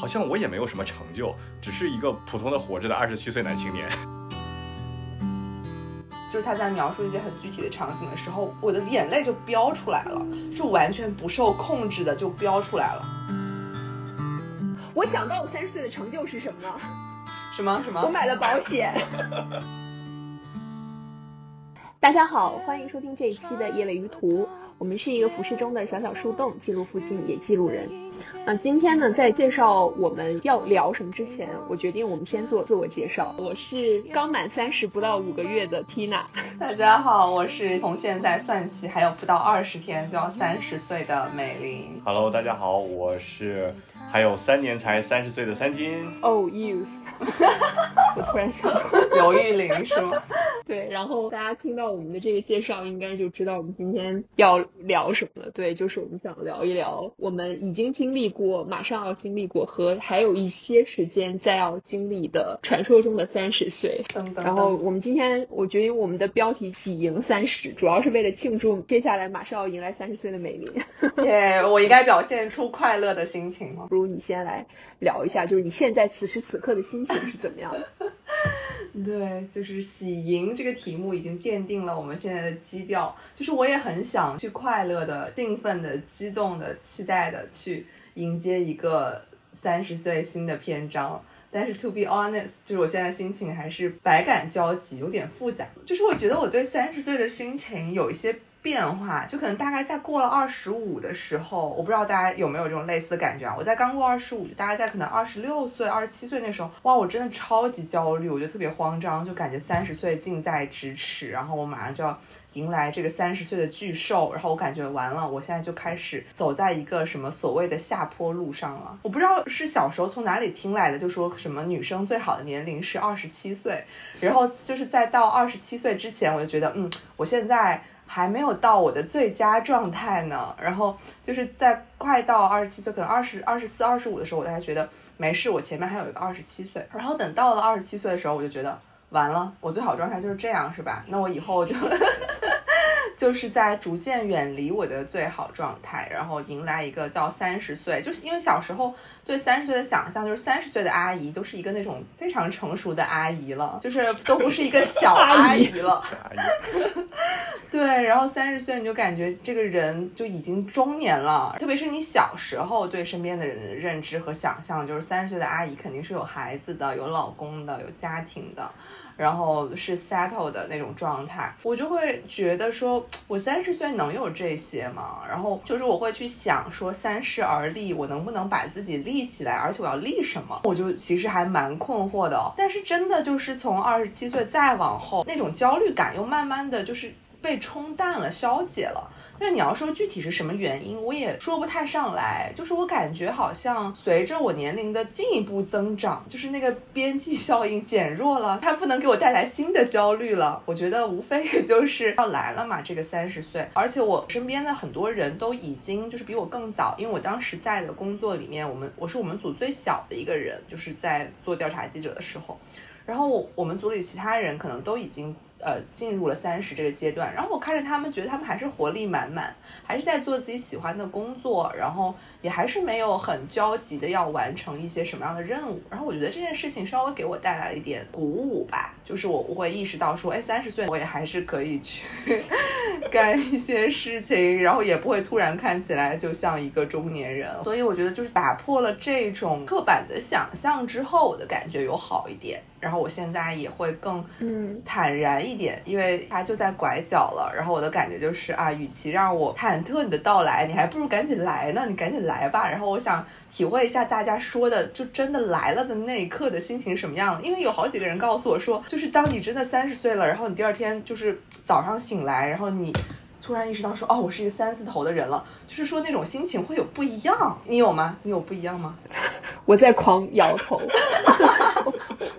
好像我也没有什么成就，只是一个普通的活着的二十七岁男青年。就是他在描述一些很具体的场景的时候，我的眼泪就飙出来了，是完全不受控制的就飙出来了。我想到我三十岁的成就是什么呢？什么什么？我买了保险。大家好，欢迎收听这一期的夜尾鱼图。我们是一个浮世中的小小树洞，记录附近，也记录人。那今天呢，在介绍我们要聊什么之前，我决定我们先做自我介绍。我是刚满三十不到五个月的 Tina。大家好，我是从现在算起还有不到二十天就要三十岁的美玲。Hello，大家好，我是还有三年才三十岁的三金。Oh, youth。我突然想，刘玉玲是吗？对，然后大家听到我们的这个介绍，应该就知道我们今天要。聊什么了？对，就是我们想聊一聊我们已经经历过、马上要经历过和还有一些时间再要经历的传说中的三十岁。等等然后我们今天我决定我们的标题“喜迎三十”，主要是为了庆祝接下来马上要迎来三十岁的美丽。耶，我应该表现出快乐的心情吗？不如你先来聊一下，就是你现在此时此刻的心情是怎么样的？对，就是喜迎这个题目已经奠定了我们现在的基调。就是我也很想去快乐的、兴奋的、激动的、期待的去迎接一个三十岁新的篇章。但是 to be honest，就是我现在心情还是百感交集，有点复杂。就是我觉得我对三十岁的心情有一些。变化就可能大概在过了二十五的时候，我不知道大家有没有这种类似的感觉啊？我在刚过二十五，就大概在可能二十六岁、二十七岁那时候，哇，我真的超级焦虑，我就特别慌张，就感觉三十岁近在咫尺，然后我马上就要迎来这个三十岁的巨兽，然后我感觉完了，我现在就开始走在一个什么所谓的下坡路上了。我不知道是小时候从哪里听来的，就说什么女生最好的年龄是二十七岁，然后就是在到二十七岁之前，我就觉得，嗯，我现在。还没有到我的最佳状态呢，然后就是在快到二十七岁，可能二十二十四、二十五的时候，我才觉得没事，我前面还有一个二十七岁。然后等到了二十七岁的时候，我就觉得完了，我最好状态就是这样，是吧？那我以后就。就是在逐渐远离我的最好状态，然后迎来一个叫三十岁。就是因为小时候对三十岁的想象，就是三十岁的阿姨都是一个那种非常成熟的阿姨了，就是都不是一个小阿姨了。对，然后三十岁你就感觉这个人就已经中年了。特别是你小时候对身边的人的认知和想象，就是三十岁的阿姨肯定是有孩子的、有老公的、有家庭的。然后是 settle 的那种状态，我就会觉得说，我三十岁能有这些吗？然后就是我会去想说，三十而立，我能不能把自己立起来？而且我要立什么？我就其实还蛮困惑的哦。但是真的就是从二十七岁再往后，那种焦虑感又慢慢的就是被冲淡了、消解了。但你要说具体是什么原因，我也说不太上来。就是我感觉好像随着我年龄的进一步增长，就是那个边际效应减弱了，它不能给我带来新的焦虑了。我觉得无非也就是要来了嘛，这个三十岁。而且我身边的很多人都已经就是比我更早，因为我当时在的工作里面，我们我是我们组最小的一个人，就是在做调查记者的时候，然后我们组里其他人可能都已经。呃，进入了三十这个阶段，然后我看着他们，觉得他们还是活力满满，还是在做自己喜欢的工作，然后也还是没有很焦急的要完成一些什么样的任务。然后我觉得这件事情稍微给我带来了一点鼓舞吧，就是我我会意识到说，哎，三十岁我也还是可以去 干一些事情，然后也不会突然看起来就像一个中年人。所以我觉得就是打破了这种刻板的想象之后，我的感觉有好一点。然后我现在也会更坦然一点，因为它就在拐角了。然后我的感觉就是啊，与其让我忐忑你的到来，你还不如赶紧来呢。你赶紧来吧。然后我想体会一下大家说的，就真的来了的那一刻的心情什么样。因为有好几个人告诉我说，就是当你真的三十岁了，然后你第二天就是早上醒来，然后你。突然意识到说，哦，我是一个三字头的人了，就是说那种心情会有不一样。你有吗？你有不一样吗？我在狂摇头。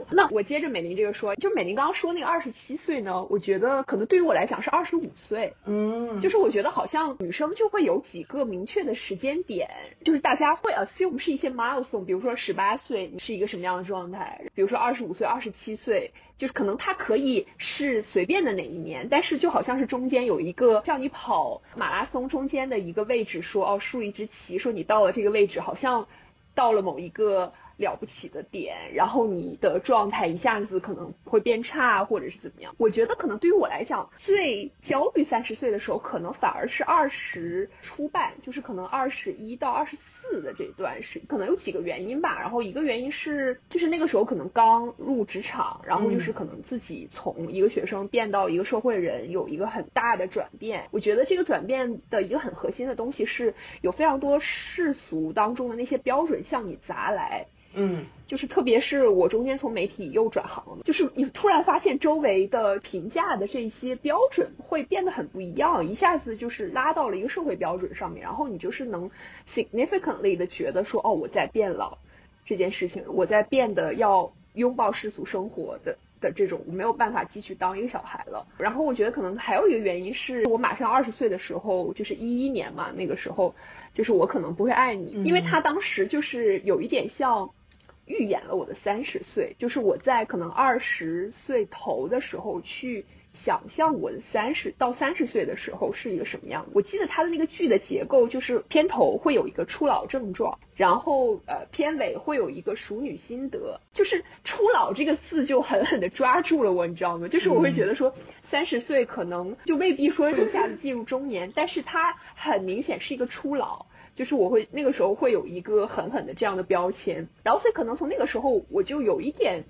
那 我接着美玲这个说，就美玲刚刚说那个二十七岁呢，我觉得可能对于我来讲是二十五岁。嗯，就是我觉得好像女生就会有几个明确的时间点，就是大家会 assume 是一些 milestone，比如说十八岁你是一个什么样的状态，比如说二十五岁、二十七岁，就是可能它可以是随便的哪一年，但是就好像是中间有一个。让你跑马拉松中间的一个位置，说哦，竖一支旗，说你到了这个位置，好像。到了某一个。了不起的点，然后你的状态一下子可能会变差，或者是怎么样？我觉得可能对于我来讲，最焦虑三十岁的时候，可能反而是二十初半，就是可能二十一到二十四的这段时，可能有几个原因吧。然后一个原因是，就是那个时候可能刚入职场，然后就是可能自己从一个学生变到一个社会人，有一个很大的转变。我觉得这个转变的一个很核心的东西是有非常多世俗当中的那些标准向你砸来。嗯，就是特别是我中间从媒体又转行了，就是你突然发现周围的评价的这些标准会变得很不一样，一下子就是拉到了一个社会标准上面，然后你就是能 significantly 的觉得说，哦，我在变老这件事情，我在变得要拥抱世俗生活的的这种，我没有办法继续当一个小孩了。然后我觉得可能还有一个原因是我马上二十岁的时候，就是一一年嘛，那个时候就是我可能不会爱你，因为他当时就是有一点像。预演了我的三十岁，就是我在可能二十岁头的时候去想象我的三十到三十岁的时候是一个什么样。我记得他的那个剧的结构就是片头会有一个初老症状，然后呃片尾会有一个熟女心得，就是初老这个字就狠狠的抓住了我，你知道吗？就是我会觉得说三十岁可能就未必说一下子进入中年，但是它很明显是一个初老。就是我会那个时候会有一个狠狠的这样的标签，然后所以可能从那个时候我就有一点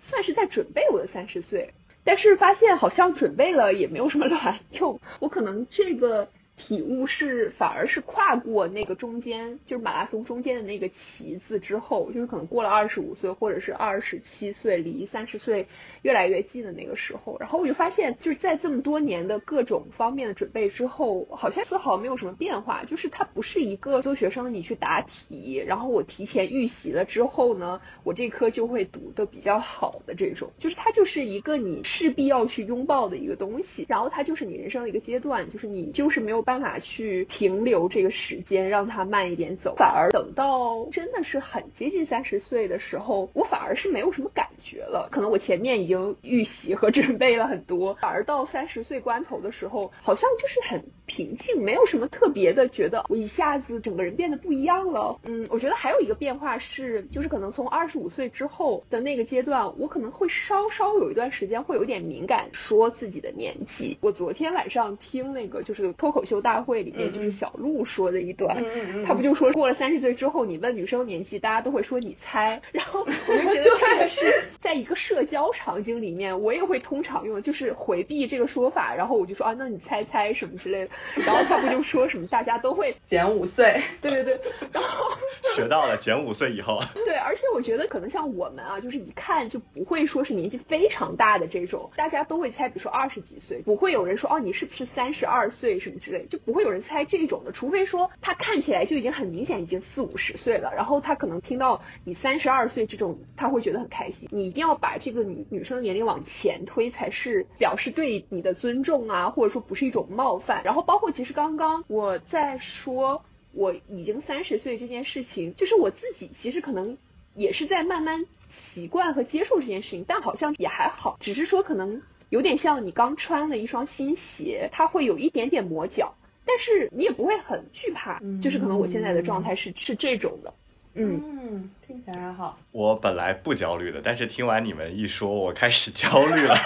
算是在准备我的三十岁，但是发现好像准备了也没有什么卵用，我可能这个。体悟是反而是跨过那个中间，就是马拉松中间的那个旗子之后，就是可能过了二十五岁或者是二十七岁，离三十岁越来越近的那个时候，然后我就发现，就是在这么多年的各种方面的准备之后，好像丝毫没有什么变化。就是它不是一个做学生你去答题，然后我提前预习了之后呢，我这科就会读的比较好的这种，就是它就是一个你势必要去拥抱的一个东西，然后它就是你人生的一个阶段，就是你就是没有。办法去停留这个时间，让它慢一点走，反而等到真的是很接近三十岁的时候，我反而是没有什么感觉了。可能我前面已经预习和准备了很多，反而到三十岁关头的时候，好像就是很平静，没有什么特别的，觉得我一下子整个人变得不一样了。嗯，我觉得还有一个变化是，就是可能从二十五岁之后的那个阶段，我可能会稍稍有一段时间会有点敏感，说自己的年纪。我昨天晚上听那个就是脱口秀。大会里面就是小鹿说的一段，他不就说过了三十岁之后，你问女生年纪，大家都会说你猜。然后我就觉得这个是 在一个社交场景里面，我也会通常用的，就是回避这个说法。然后我就说啊，那你猜猜什么之类的。然后他不就说什么大家都会 减五岁，对对对。然后学到了减五岁以后，对，而且我觉得可能像我们啊，就是一看就不会说是年纪非常大的这种，大家都会猜，比如说二十几岁，不会有人说哦你是不是三十二岁什么之类。就不会有人猜这种的，除非说他看起来就已经很明显已经四五十岁了，然后他可能听到你三十二岁这种，他会觉得很开心。你一定要把这个女女生的年龄往前推，才是表示对你的尊重啊，或者说不是一种冒犯。然后包括其实刚刚我在说我已经三十岁这件事情，就是我自己其实可能也是在慢慢习惯和接受这件事情，但好像也还好，只是说可能。有点像你刚穿了一双新鞋，它会有一点点磨脚，但是你也不会很惧怕，就是可能我现在的状态是是这种的，嗯，听起来还好。我本来不焦虑的，但是听完你们一说，我开始焦虑了。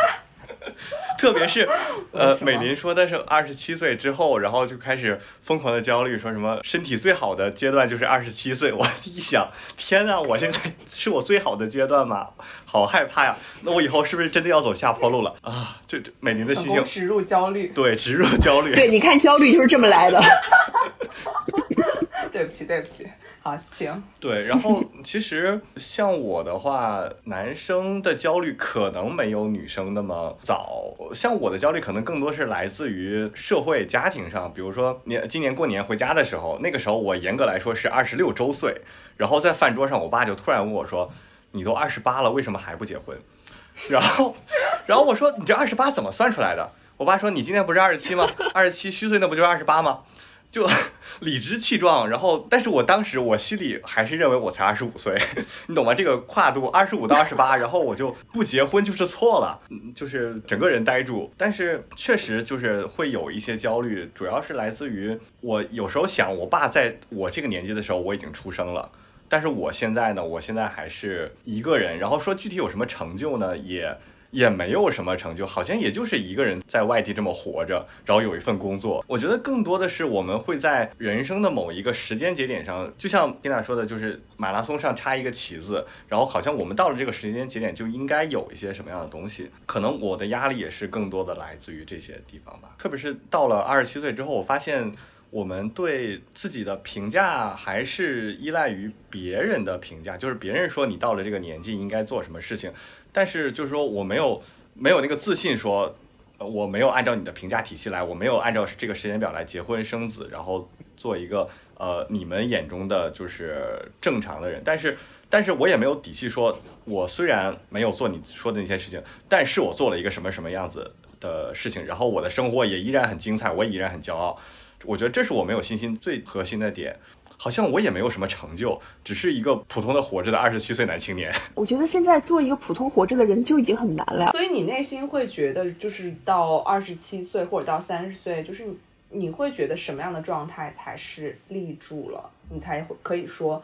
特别是，呃，美林说的是二十七岁之后，然后就开始疯狂的焦虑，说什么身体最好的阶段就是二十七岁。我一想，天呐，我现在是我最好的阶段吗？好害怕呀！那我以后是不是真的要走下坡路了啊？就美林的心情植入焦虑，对，植入焦虑。对，你看焦虑就是这么来的。对不起，对不起。好，行。对，然后其实像我的话，男生的焦虑可能没有女生那么早。像我的焦虑可能更多是来自于社会家庭上，比如说年今年过年回家的时候，那个时候我严格来说是二十六周岁，然后在饭桌上，我爸就突然问我说：“你都二十八了，为什么还不结婚？” 然后，然后我说：“你这二十八怎么算出来的？”我爸说：“你今年不是二十七吗？二十七虚岁，那不就是二十八吗？”就 理直气壮，然后，但是我当时我心里还是认为我才二十五岁，你懂吗？这个跨度二十五到二十八，然后我就不结婚就是错了，就是整个人呆住。但是确实就是会有一些焦虑，主要是来自于我有时候想，我爸在我这个年纪的时候我已经出生了，但是我现在呢，我现在还是一个人，然后说具体有什么成就呢，也。也没有什么成就，好像也就是一个人在外地这么活着，然后有一份工作。我觉得更多的是我们会在人生的某一个时间节点上，就像蒂娜说的，就是马拉松上插一个旗子，然后好像我们到了这个时间节点就应该有一些什么样的东西。可能我的压力也是更多的来自于这些地方吧。特别是到了二十七岁之后，我发现我们对自己的评价还是依赖于别人的评价，就是别人说你到了这个年纪应该做什么事情。但是就是说我没有没有那个自信说，我没有按照你的评价体系来，我没有按照这个时间表来结婚生子，然后做一个呃你们眼中的就是正常的人。但是但是我也没有底气说，我虽然没有做你说的那些事情，但是我做了一个什么什么样子的事情，然后我的生活也依然很精彩，我也依然很骄傲。我觉得这是我没有信心最核心的点。好像我也没有什么成就，只是一个普通的活着的二十七岁男青年。我觉得现在做一个普通活着的人就已经很难了。所以你内心会觉得，就是到二十七岁或者到三十岁，就是你你会觉得什么样的状态才是立住了，你才会可以说。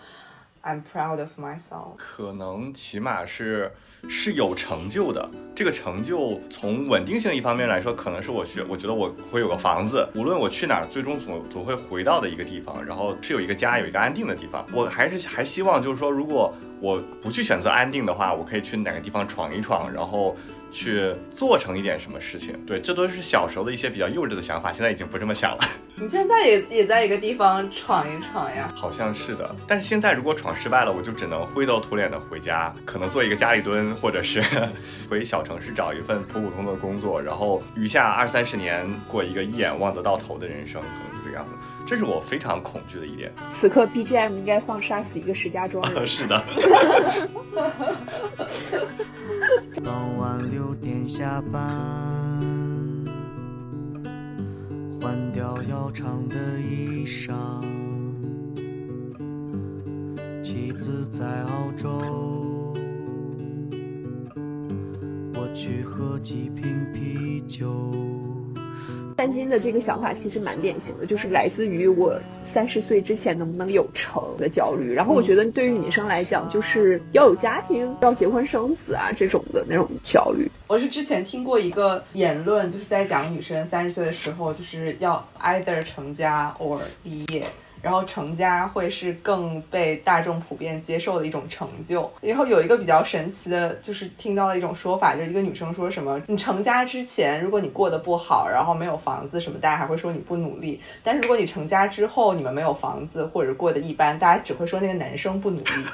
I'm proud of myself。可能起码是是有成就的。这个成就从稳定性一方面来说，可能是我学，我觉得我会有个房子，无论我去哪儿，最终总总会回到的一个地方，然后是有一个家，有一个安定的地方。我还是还希望就是说，如果我不去选择安定的话，我可以去哪个地方闯一闯，然后。去做成一点什么事情，对，这都是小时候的一些比较幼稚的想法，现在已经不这么想了。你现在也也在一个地方闯一闯呀？好像是的，但是现在如果闯失败了，我就只能灰头土脸的回家，可能做一个家里蹲，或者是 回小城市找一份普普通的工作，然后余下二三十年过一个一眼望得到头的人生，可能就这个样子。这是我非常恐惧的一点。此刻 BGM 应该放杀死一个石家庄人。是的。傍晚六点下班，换掉要长的衣裳。妻子在澳洲，我去喝几瓶啤酒。三金的这个想法其实蛮典型的，就是来自于我三十岁之前能不能有成的焦虑。然后我觉得对于女生来讲，就是要有家庭、要结婚生子啊这种的那种焦虑。我是之前听过一个言论，就是在讲女生三十岁的时候，就是要 either 成家 or 毕业。然后成家会是更被大众普遍接受的一种成就。然后有一个比较神奇的，就是听到了一种说法，就是一个女生说什么：你成家之前，如果你过得不好，然后没有房子什么，大家还会说你不努力；但是如果你成家之后，你们没有房子或者过得一般，大家只会说那个男生不努力。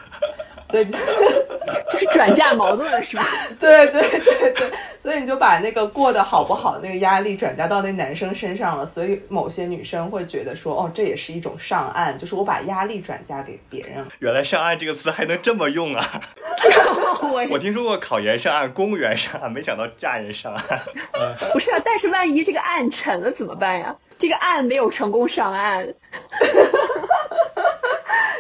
所以就 是转嫁矛盾了，是吧？对对对对，所以你就把那个过得好不好的那个压力转嫁到那男生身上了。所以某些女生会觉得说，哦，这也是一种上岸，就是我把压力转嫁给别人。原来上岸这个词还能这么用啊！我听说过考研上岸、公务员上岸，没想到嫁人上岸。不是啊，但是万一这个岸沉了怎么办呀？这个岸没有成功上岸。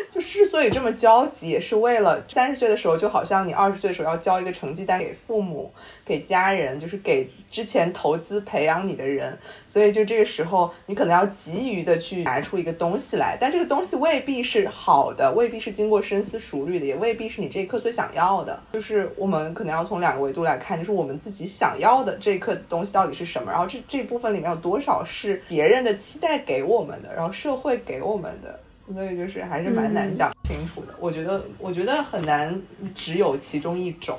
就之所以这么焦急，也是为了三十岁的时候，就好像你二十岁的时候要交一个成绩单给父母、给家人，就是给之前投资培养你的人。所以就这个时候，你可能要急于的去拿出一个东西来，但这个东西未必是好的，未必是经过深思熟虑的，也未必是你这一刻最想要的。就是我们可能要从两个维度来看，就是我们自己想要的这一刻东西到底是什么，然后这这部分里面有多少是别人的期待给我们的，然后社会给我们的。所以就是还是蛮难讲清楚的，我觉得我觉得很难只有其中一种。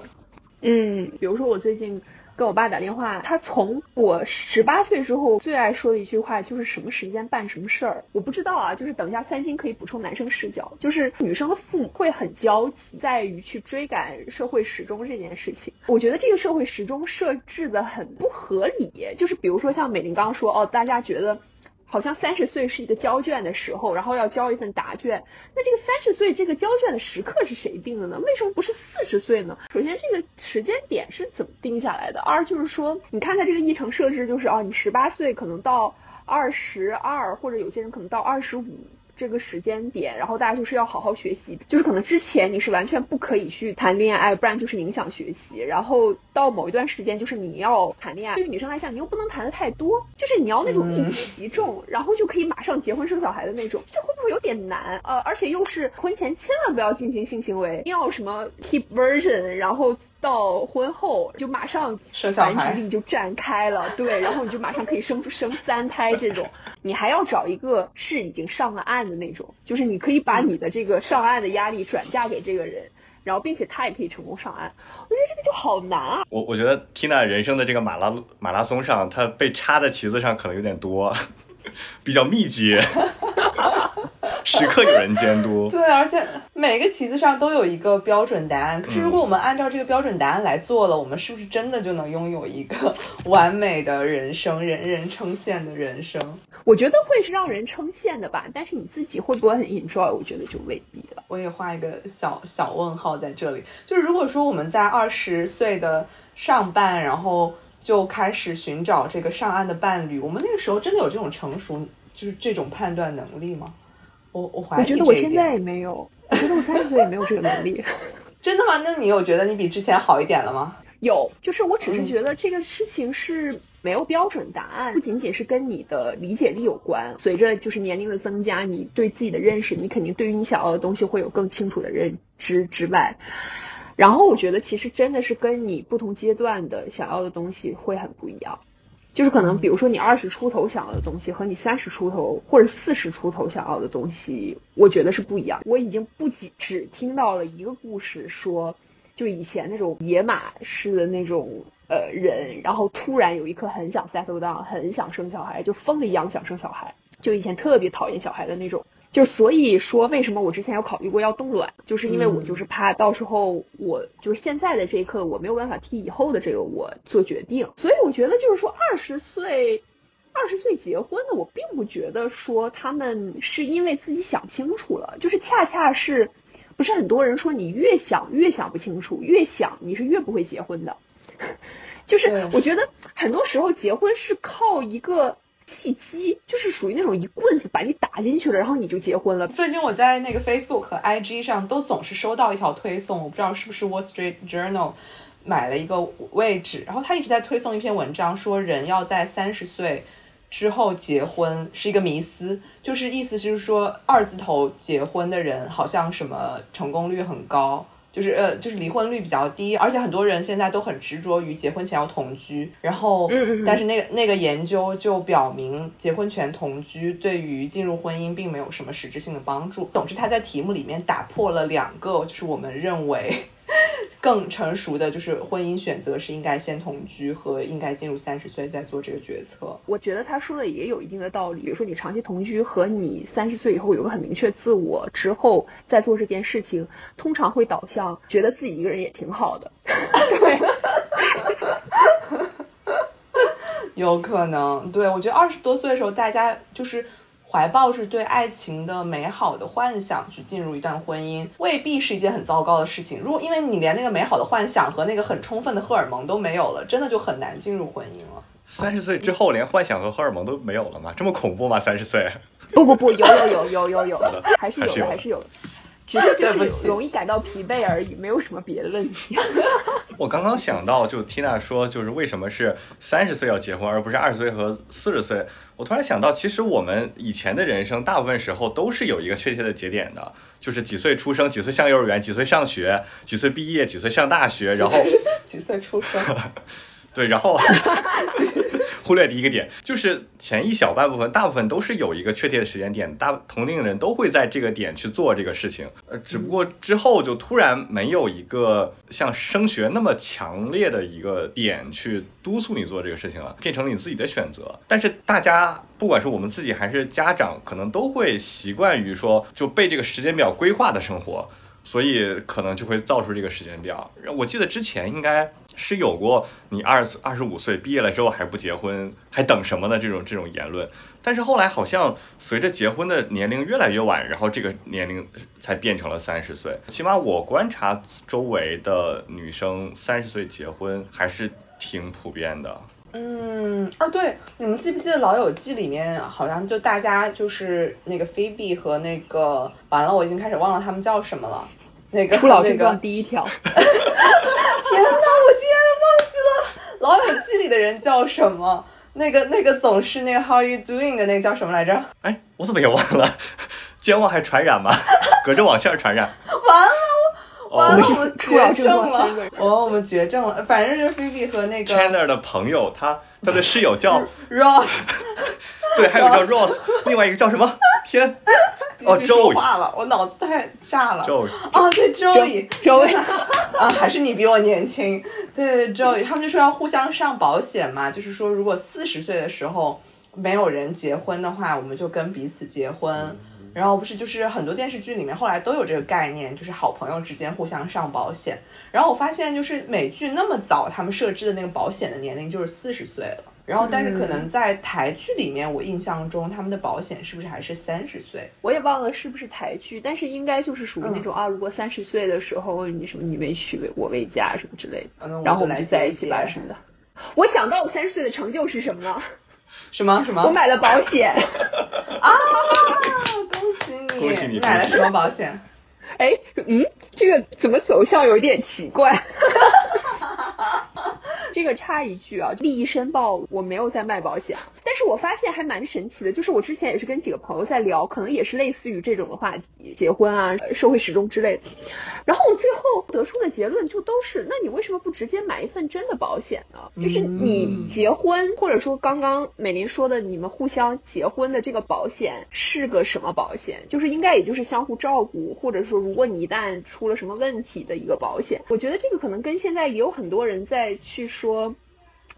嗯，比如说我最近跟我爸打电话，他从我十八岁之后最爱说的一句话就是什么时间办什么事儿。我不知道啊，就是等一下三星可以补充男生视角，就是女生的父母会很焦急在于去追赶社会时钟这件事情。我觉得这个社会时钟设置的很不合理，就是比如说像美玲刚刚说哦，大家觉得。好像三十岁是一个交卷的时候，然后要交一份答卷。那这个三十岁这个交卷的时刻是谁定的呢？为什么不是四十岁呢？首先，这个时间点是怎么定下来的？二就是说，你看它这个议程设置，就是啊，你十八岁可能到二十二，或者有些人可能到二十五。这个时间点，然后大家就是要好好学习，就是可能之前你是完全不可以去谈恋爱，不然就是影响学习。然后到某一段时间，就是你要谈恋爱，对于女生来讲，你又不能谈的太多，就是你要那种一击即中，然后就可以马上结婚生小孩的那种，这会不会有点难？呃，而且又是婚前千万不要进行性行为，要什么 keep version，然后到婚后就马上生小孩。繁殖力就展开了，对，然后你就马上可以生出生三胎这种，你还要找一个是已经上了岸的那种，就是你可以把你的这个上岸的压力转嫁给这个人，然后并且他也可以成功上岸，我觉得这个就好难啊。我我觉得 Tina 人生的这个马拉马拉松上，她被插在旗子上可能有点多，比较密集，时刻有人监督。对，而且每个旗子上都有一个标准答案。可是如果我们按照这个标准答案来做了，我们是不是真的就能拥有一个完美的人生，人人称羡的人生？我觉得会是让人称羡的吧，但是你自己会不会很 enjoy？我觉得就未必了。我也画一个小小问号在这里。就是如果说我们在二十岁的上半，然后就开始寻找这个上岸的伴侣，我们那个时候真的有这种成熟，就是这种判断能力吗？我我怀疑我觉得我现在也没有，我觉得我三十岁也没有这个能力。真的吗？那你有觉得你比之前好一点了吗？有，就是我只是嗯觉得这个事情是没有标准答案，不仅仅是跟你的理解力有关。随着就是年龄的增加，你对自己的认识，你肯定对于你想要的东西会有更清楚的认知之外，然后我觉得其实真的是跟你不同阶段的想要的东西会很不一样。就是可能，比如说你二十出头想要的东西和你三十出头或者四十出头想要的东西，我觉得是不一样。我已经不仅只听到了一个故事说，就以前那种野马式的那种呃人，然后突然有一刻很想 settle down，很想生小孩，就疯了一样想生小孩，就以前特别讨厌小孩的那种。就所以说，为什么我之前有考虑过要冻卵，就是因为我就是怕到时候我就是现在的这一刻，我没有办法替以后的这个我做决定。所以我觉得就是说，二十岁，二十岁结婚的，我并不觉得说他们是因为自己想清楚了，就是恰恰是，不是很多人说你越想越想不清楚，越想你是越不会结婚的。就是我觉得很多时候结婚是靠一个契机，就是属于那种一棍子把你打进去了，然后你就结婚了。最近我在那个 Facebook 和 IG 上都总是收到一条推送，我不知道是不是 Wall Street Journal 买了一个位置，然后他一直在推送一篇文章，说人要在三十岁之后结婚是一个迷思，就是意思就是说二字头结婚的人好像什么成功率很高。就是呃，就是离婚率比较低，而且很多人现在都很执着于结婚前要同居，然后，嗯嗯嗯但是那个那个研究就表明，结婚前同居对于进入婚姻并没有什么实质性的帮助。总之，他在题目里面打破了两个，就是我们认为更成熟的，就是婚姻选择是应该先同居和应该进入三十岁再做这个决策。我觉得他说的也有一定的道理。比如说，你长期同居和你三十岁以后有个很明确自我之后再做这件事情，通常会导向觉得自己一个人也挺好的。对，有可能，对我觉得二十多岁的时候，大家就是怀抱是对爱情的美好的幻想去进入一段婚姻，未必是一件很糟糕的事情。如果因为你连那个美好的幻想和那个很充分的荷尔蒙都没有了，真的就很难进入婚姻了。三十岁之后，连幻想和荷尔蒙都没有了吗？这么恐怖吗？三十岁？不不不，有有有有有有，还是有的，还是有的还是有的。只是就是对不起容易感到疲惫而已，没有什么别的问题。我刚刚想到，就 Tina 说，就是为什么是三十岁要结婚，而不是二十岁和四十岁。我突然想到，其实我们以前的人生，大部分时候都是有一个确切的节点的，就是几岁出生，几岁上幼儿园，几岁上学，几岁毕业，几岁上大学，然后几岁出生？对，然后忽略第一个点，就是前一小半部分，大部分都是有一个确切的时间点，大同龄人都会在这个点去做这个事情。呃，只不过之后就突然没有一个像升学那么强烈的一个点去督促你做这个事情了，变成了你自己的选择。但是大家不管是我们自己还是家长，可能都会习惯于说就被这个时间表规划的生活。所以可能就会造出这个时间表。我记得之前应该是有过你二十二十五岁毕业了之后还不结婚，还等什么呢？这种这种言论。但是后来好像随着结婚的年龄越来越晚，然后这个年龄才变成了三十岁。起码我观察周围的女生三十岁结婚还是挺普遍的。嗯，啊对，你们记不记得《老友记》里面好像就大家就是那个菲比和那个完了，我已经开始忘了他们叫什么了。那个初老症那个状第一条，天哪，我竟然忘记了《老友记》里的人叫什么？那个那个总是那个 How you doing 的那个叫什么来着？哎，我怎么也忘了？健忘还传染吗？隔着网线传染？完了，我们初老症绝症了状三个人，哦，我们绝症了。反正就是菲比和那个 Chandler 的朋友，他他的室友叫 Ross 对，还有叫 Ross，另外一个叫什么？天，哦继续说，Joey，Joey，话了，我脑子太炸了。哦，对，Joey，周围 啊，还是你比我年轻。对，Joey，他们就说要互相上保险嘛，就是说如果四十岁的时候没有人结婚的话，我们就跟彼此结婚。然后不是就是很多电视剧里面后来都有这个概念，就是好朋友之间互相上保险。然后我发现就是美剧那么早，他们设置的那个保险的年龄就是四十岁了。然后但是可能在台剧里面，我印象中他们的保险是不是还是三十岁？我也忘了是不是台剧，但是应该就是属于那种、啊，如果三十岁的时候你什么你为娶我为嫁什么之类的，嗯，然后我们就在一起吧吧什么的。我想到我三十岁的成就是什么呢？什么什么？我买了保险。啊！恭喜你！恭喜你买了什么保险？哎，嗯，这个怎么走向有点奇怪？这个插一句啊，利益申报我没有在卖保险，但是我发现还蛮神奇的，就是我之前也是跟几个朋友在聊，可能也是类似于这种的话题，结婚啊、社会时钟之类的。然后我最后得出的结论就都是，那你为什么不直接买一份真的保险呢？就是你结婚，或者说刚刚美林说的，你们互相结婚的这个保险是个什么保险？就是应该也就是相互照顾，或者说如果你一旦出了什么问题的一个保险。我觉得这个可能跟现在也有很多人在去说。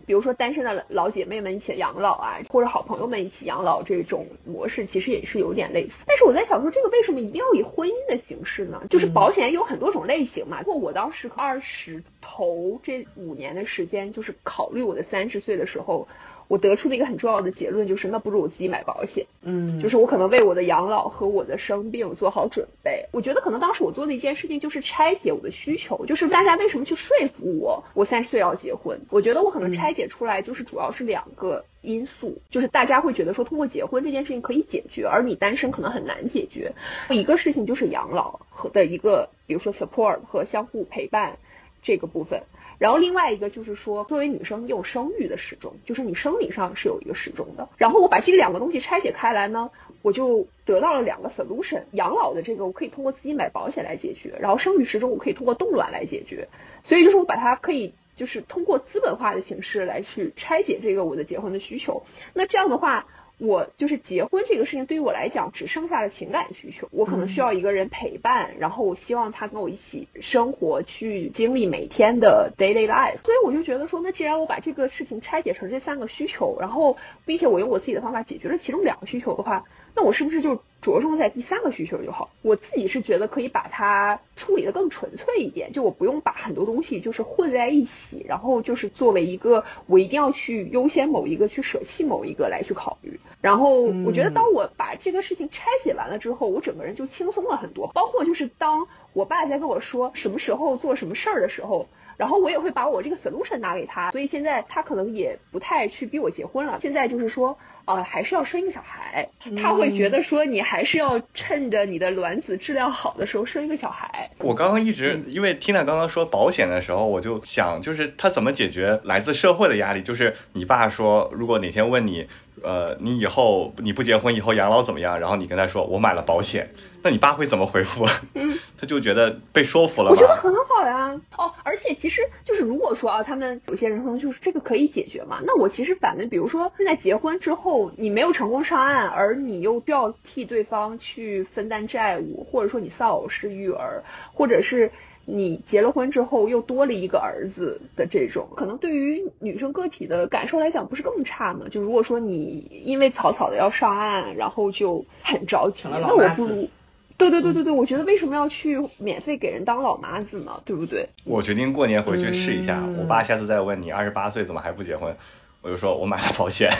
比如说单身的老姐妹们一起养老啊，或者好朋友们一起养老这种模式，其实也是有点类似。但是我在想说，这个为什么一定要以婚姻的形式呢？就是保险有很多种类型嘛。包括我当时二十头这五年的时间，就是考虑我的三十岁的时候，我得出的一个很重要的结论就是，那不如我自己买保险。嗯，就是我可能为我的养老和我的生病做好准备。我觉得可能当时我做的一件事情就是拆解我的需求，就是大家为什么去说服我，我三十岁要结婚？我觉得我可能拆解出来就是主要是两个因素，就是大家会觉得说通过结婚这件事情可以解决，而你单身可能很难解决。一个事情就是养老和的一个，比如说 support 和相互陪伴。这个部分，然后另外一个就是说，作为女生，你有生育的时钟，就是你生理上是有一个时钟的。然后我把这两个东西拆解开来呢，我就得到了两个 solution。养老的这个我可以通过自己买保险来解决，然后生育时钟我可以通过冻卵来解决。所以就是我把它可以就是通过资本化的形式来去拆解这个我的结婚的需求。那这样的话。我就是结婚这个事情对于我来讲只剩下了情感需求，我可能需要一个人陪伴，然后我希望他跟我一起生活，去经历每天的 daily life。所以我就觉得说，那既然我把这个事情拆解成这三个需求，然后并且我用我自己的方法解决了其中两个需求的话，那我是不是就着重在第三个需求就好？我自己是觉得可以把它处理的更纯粹一点，就我不用把很多东西就是混在一起，然后就是作为一个我一定要去优先某一个，去舍弃某一个来去考虑。然后我觉得，当我把这个事情拆解完了之后，我整个人就轻松了很多。包括就是当我爸在跟我说什么时候做什么事儿的时候，然后我也会把我这个 solution 拿给他。所以现在他可能也不太去逼我结婚了。现在就是说，呃，还是要生一个小孩。他会觉得说，你还是要趁着你的卵子质量好的时候生一个小孩。我刚刚一直因为 Tina 刚刚说保险的时候，我就想，就是他怎么解决来自社会的压力？就是你爸说，如果哪天问你。呃，你以后你不结婚以后养老怎么样？然后你跟他说我买了保险，那你爸会怎么回复？嗯，他就觉得被说服了。我觉得很好呀。哦，而且其实就是如果说啊，他们有些人可能就是这个可以解决嘛。那我其实反问，比如说现在结婚之后你没有成功上岸，而你又需要替对方去分担债务，或者说你丧偶式育儿，或者是。你结了婚之后又多了一个儿子的这种，可能对于女生个体的感受来讲，不是更差吗？就如果说你因为草草的要上岸，然后就很着急，那我不如，对对对对对，我觉得为什么要去免费给人当老妈子呢？对不对？我决定过年回去试一下。我爸下次再问你二十八岁怎么还不结婚，我就说我买了保险。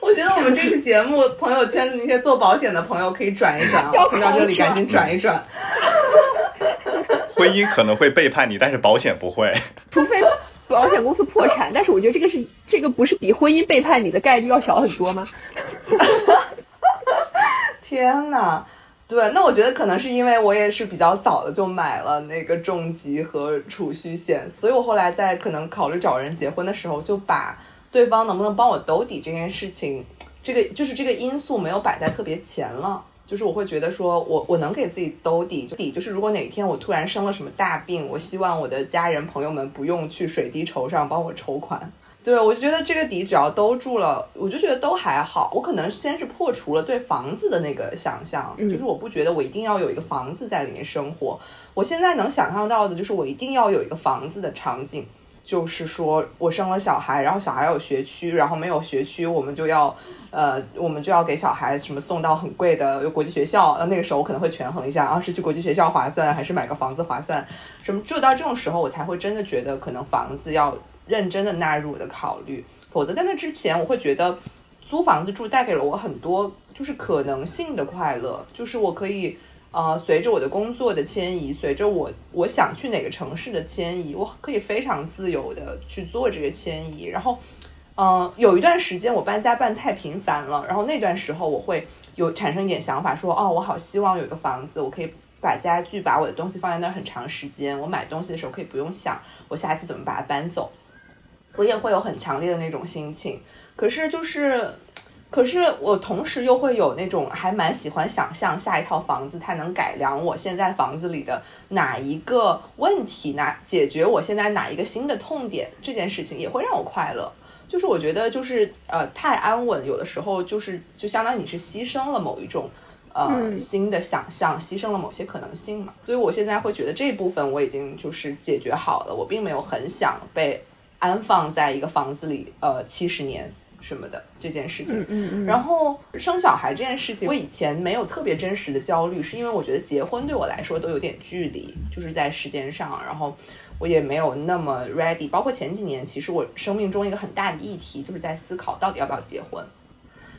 我觉得我们这期节目，朋友圈的那些做保险的朋友可以转一转啊，听到这里赶紧转一转。婚姻可能会背叛你，但是保险不会。除非保险公司破产，但是我觉得这个是这个不是比婚姻背叛你的概率要小很多吗？天呐，对，那我觉得可能是因为我也是比较早的就买了那个重疾和储蓄险，所以我后来在可能考虑找人结婚的时候，就把对方能不能帮我兜底这件事情，这个就是这个因素没有摆在特别前了。就是我会觉得说我我能给自己兜底，底就是如果哪天我突然生了什么大病，我希望我的家人朋友们不用去水滴筹上帮我筹款。对，我就觉得这个底只要兜住了，我就觉得都还好。我可能先是破除了对房子的那个想象，就是我不觉得我一定要有一个房子在里面生活。我现在能想象到的就是我一定要有一个房子的场景，就是说我生了小孩，然后小孩有学区，然后没有学区，我们就要呃，我们就要给小孩什么送到很贵的国际学校。呃，那个时候我可能会权衡一下，啊，是去国际学校划算，还是买个房子划算？什么？只有到这种时候，我才会真的觉得可能房子要。认真的纳入我的考虑，否则在那之前，我会觉得租房子住带给了我很多就是可能性的快乐，就是我可以呃随着我的工作的迁移，随着我我想去哪个城市的迁移，我可以非常自由的去做这个迁移。然后，嗯，有一段时间我搬家搬太频繁了，然后那段时候我会有产生一点想法，说哦，我好希望有一个房子，我可以把家具把我的东西放在那儿很长时间，我买东西的时候可以不用想我下次怎么把它搬走。我也会有很强烈的那种心情，可是就是，可是我同时又会有那种还蛮喜欢想象下一套房子它能改良我现在房子里的哪一个问题，哪解决我现在哪一个新的痛点，这件事情也会让我快乐。就是我觉得就是呃太安稳，有的时候就是就相当于你是牺牲了某一种呃新的想象，牺牲了某些可能性嘛。所以我现在会觉得这部分我已经就是解决好了，我并没有很想被。安放在一个房子里，呃，七十年什么的这件事情，嗯嗯嗯，然后生小孩这件事情，我以前没有特别真实的焦虑，是因为我觉得结婚对我来说都有点距离，就是在时间上，然后我也没有那么 ready。包括前几年，其实我生命中一个很大的议题，就是在思考到底要不要结婚。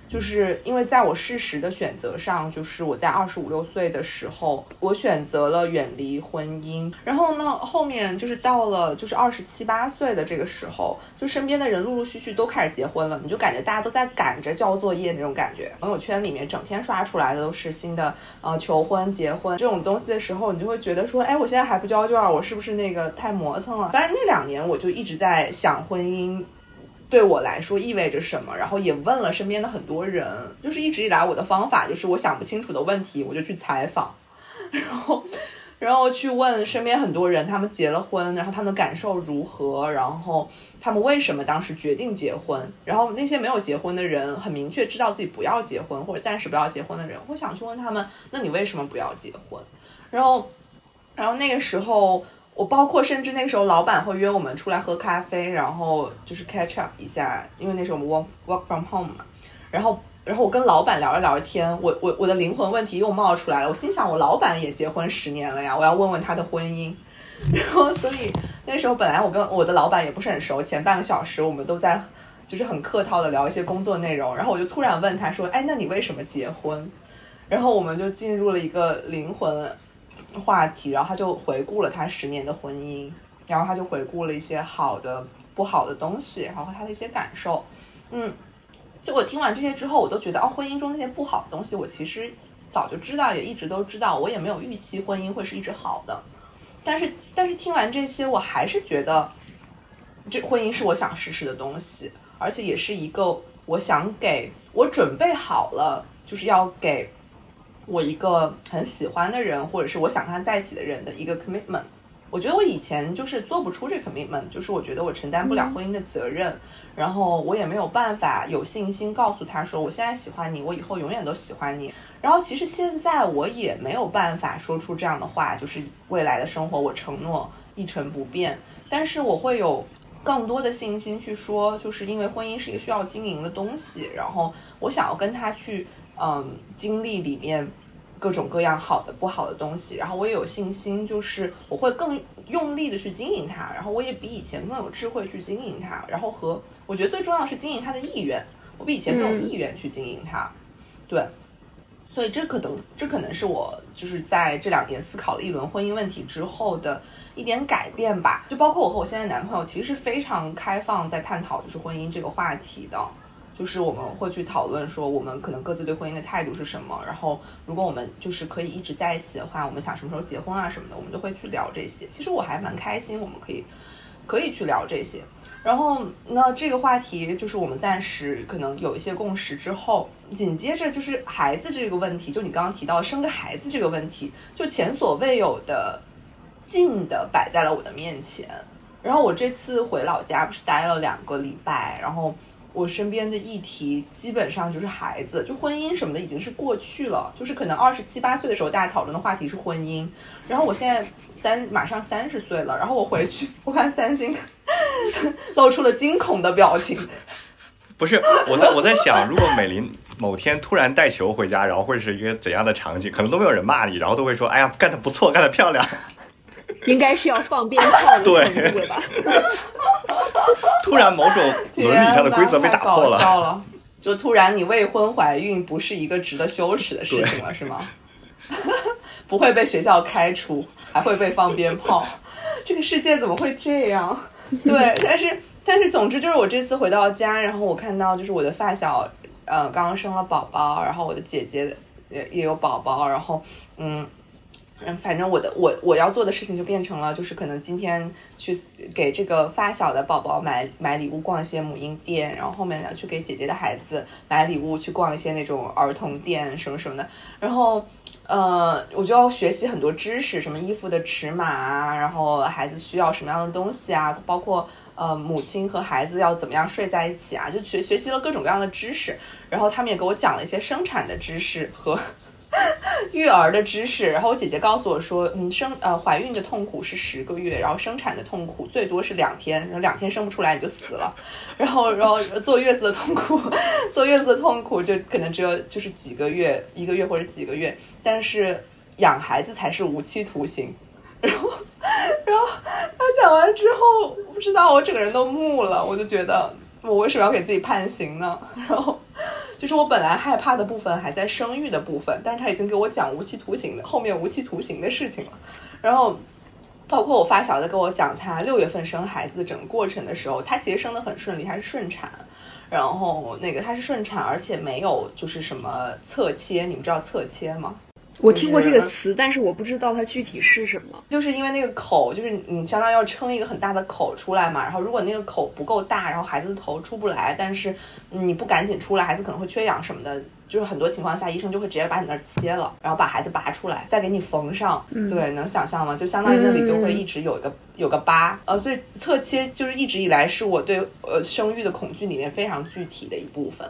就是因为在我事实的选择上，就是我在二十五六岁的时候，我选择了远离婚姻。然后呢，后面就是到了就是二十七八岁的这个时候，就身边的人陆陆续续都开始结婚了，你就感觉大家都在赶着交作业那种感觉。朋友圈里面整天刷出来的都是新的呃求婚、结婚这种东西的时候，你就会觉得说，哎，我现在还不交卷，我是不是那个太磨蹭了？反正那两年我就一直在想婚姻。对我来说意味着什么？然后也问了身边的很多人，就是一直以来我的方法就是我想不清楚的问题我就去采访，然后，然后去问身边很多人，他们结了婚，然后他们感受如何，然后他们为什么当时决定结婚，然后那些没有结婚的人很明确知道自己不要结婚或者暂时不要结婚的人，我想去问他们，那你为什么不要结婚？然后，然后那个时候。我包括甚至那个时候，老板会约我们出来喝咖啡，然后就是 catch up 一下，因为那时候我们 work work from home 嘛。然后，然后我跟老板聊着聊着天，我我我的灵魂问题又冒出来了。我心想，我老板也结婚十年了呀，我要问问他的婚姻。然后，所以那时候本来我跟我的老板也不是很熟，前半个小时我们都在就是很客套的聊一些工作内容。然后我就突然问他说：“哎，那你为什么结婚？”然后我们就进入了一个灵魂。话题，然后他就回顾了他十年的婚姻，然后他就回顾了一些好的、不好的东西，然后他的一些感受。嗯，就我听完这些之后，我都觉得哦，婚姻中那些不好的东西，我其实早就知道，也一直都知道，我也没有预期婚姻会是一直好的。但是，但是听完这些，我还是觉得这婚姻是我想实施的东西，而且也是一个我想给我准备好了，就是要给。我一个很喜欢的人，或者是我想跟他在一起的人的一个 commitment，我觉得我以前就是做不出这 commitment，就是我觉得我承担不了婚姻的责任，然后我也没有办法有信心告诉他说我现在喜欢你，我以后永远都喜欢你。然后其实现在我也没有办法说出这样的话，就是未来的生活我承诺一成不变，但是我会有更多的信心去说，就是因为婚姻是一个需要经营的东西，然后我想要跟他去。嗯，经历里面各种各样好的、不好的东西，然后我也有信心，就是我会更用力的去经营它，然后我也比以前更有智慧去经营它，然后和我觉得最重要的是经营它的意愿，我比以前更有意愿去经营它，对，所以这可能这可能是我就是在这两年思考了一轮婚姻问题之后的一点改变吧。就包括我和我现在男朋友，其实是非常开放在探讨就是婚姻这个话题的。就是我们会去讨论说，我们可能各自对婚姻的态度是什么。然后，如果我们就是可以一直在一起的话，我们想什么时候结婚啊什么的，我们就会去聊这些。其实我还蛮开心，我们可以可以去聊这些。然后，那这个话题就是我们暂时可能有一些共识之后，紧接着就是孩子这个问题，就你刚刚提到生个孩子这个问题，就前所未有的近的摆在了我的面前。然后我这次回老家不是待了两个礼拜，然后。我身边的议题基本上就是孩子，就婚姻什么的已经是过去了。就是可能二十七八岁的时候，大家讨论的话题是婚姻。然后我现在三马上三十岁了，然后我回去，我看三星露出了惊恐的表情。不是，我在我在想，如果美林某天突然带球回家，然后会是一个怎样的场景？可能都没有人骂你，然后都会说：“哎呀，干得不错，干得漂亮。” 应该是要放鞭炮的程度吧？突然某种 伦理上的规则被打破了，就突然你未婚怀孕不是一个值得羞耻的事情了，是吗？不会被学校开除，还会被放鞭炮，这个世界怎么会这样？对，但是但是总之就是我这次回到家，然后我看到就是我的发小，呃，刚刚生了宝宝，然后我的姐姐也也有宝宝，然后嗯。嗯，反正我的我我要做的事情就变成了，就是可能今天去给这个发小的宝宝买买礼物，逛一些母婴店，然后后面呢去给姐姐的孩子买礼物，去逛一些那种儿童店什么什么的。然后，呃，我就要学习很多知识，什么衣服的尺码啊，然后孩子需要什么样的东西啊，包括呃母亲和孩子要怎么样睡在一起啊，就学学习了各种各样的知识。然后他们也给我讲了一些生产的知识和。育儿的知识，然后我姐姐告诉我说，嗯，生呃怀孕的痛苦是十个月，然后生产的痛苦最多是两天，然后两天生不出来你就死了，然后然后坐月子的痛苦，坐月子的痛苦就可能只有就是几个月，一个月或者几个月，但是养孩子才是无期徒刑，然后然后他讲完之后，不知道我整个人都木了，我就觉得。我为什么要给自己判刑呢？然后，就是我本来害怕的部分还在生育的部分，但是他已经给我讲无期徒刑的后面无期徒刑的事情了。然后，包括我发小在跟我讲他六月份生孩子整个过程的时候，他其实生的很顺利，他是顺产。然后那个他是顺产，而且没有就是什么侧切，你们知道侧切吗？我听过这个词，但是我不知道它具体是什么。就是因为那个口，就是你相当于要撑一个很大的口出来嘛。然后如果那个口不够大，然后孩子的头出不来，但是你不赶紧出来，孩子可能会缺氧什么的。就是很多情况下，医生就会直接把你那儿切了，然后把孩子拔出来，再给你缝上。对，能想象吗？就相当于那里就会一直有一个有个疤。呃，所以侧切就是一直以来是我对呃生育的恐惧里面非常具体的一部分。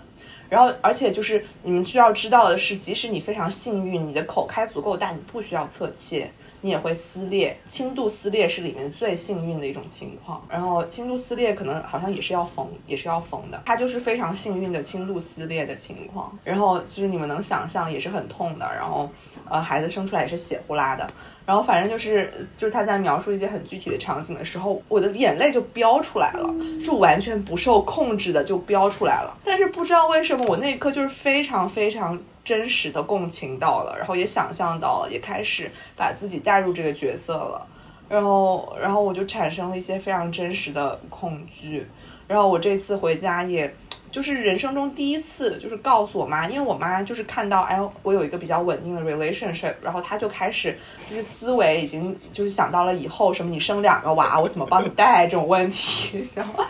然后，而且就是你们需要知道的是，即使你非常幸运，你的口开足够大，你不需要侧切，你也会撕裂。轻度撕裂是里面最幸运的一种情况。然后轻度撕裂可能好像也是要缝，也是要缝的。它就是非常幸运的轻度撕裂的情况。然后就是你们能想象，也是很痛的。然后，呃，孩子生出来也是血呼啦的。然后反正就是，就是他在描述一些很具体的场景的时候，我的眼泪就飙出来了，是完全不受控制的就飙出来了。但是不知道为什么，我那一刻就是非常非常真实的共情到了，然后也想象到了，也开始把自己带入这个角色了。然后，然后我就产生了一些非常真实的恐惧。然后我这次回家也。就是人生中第一次，就是告诉我妈，因为我妈就是看到，哎，我有一个比较稳定的 relationship，然后她就开始就是思维已经就是想到了以后什么你生两个娃，我怎么帮你带这种问题，然后，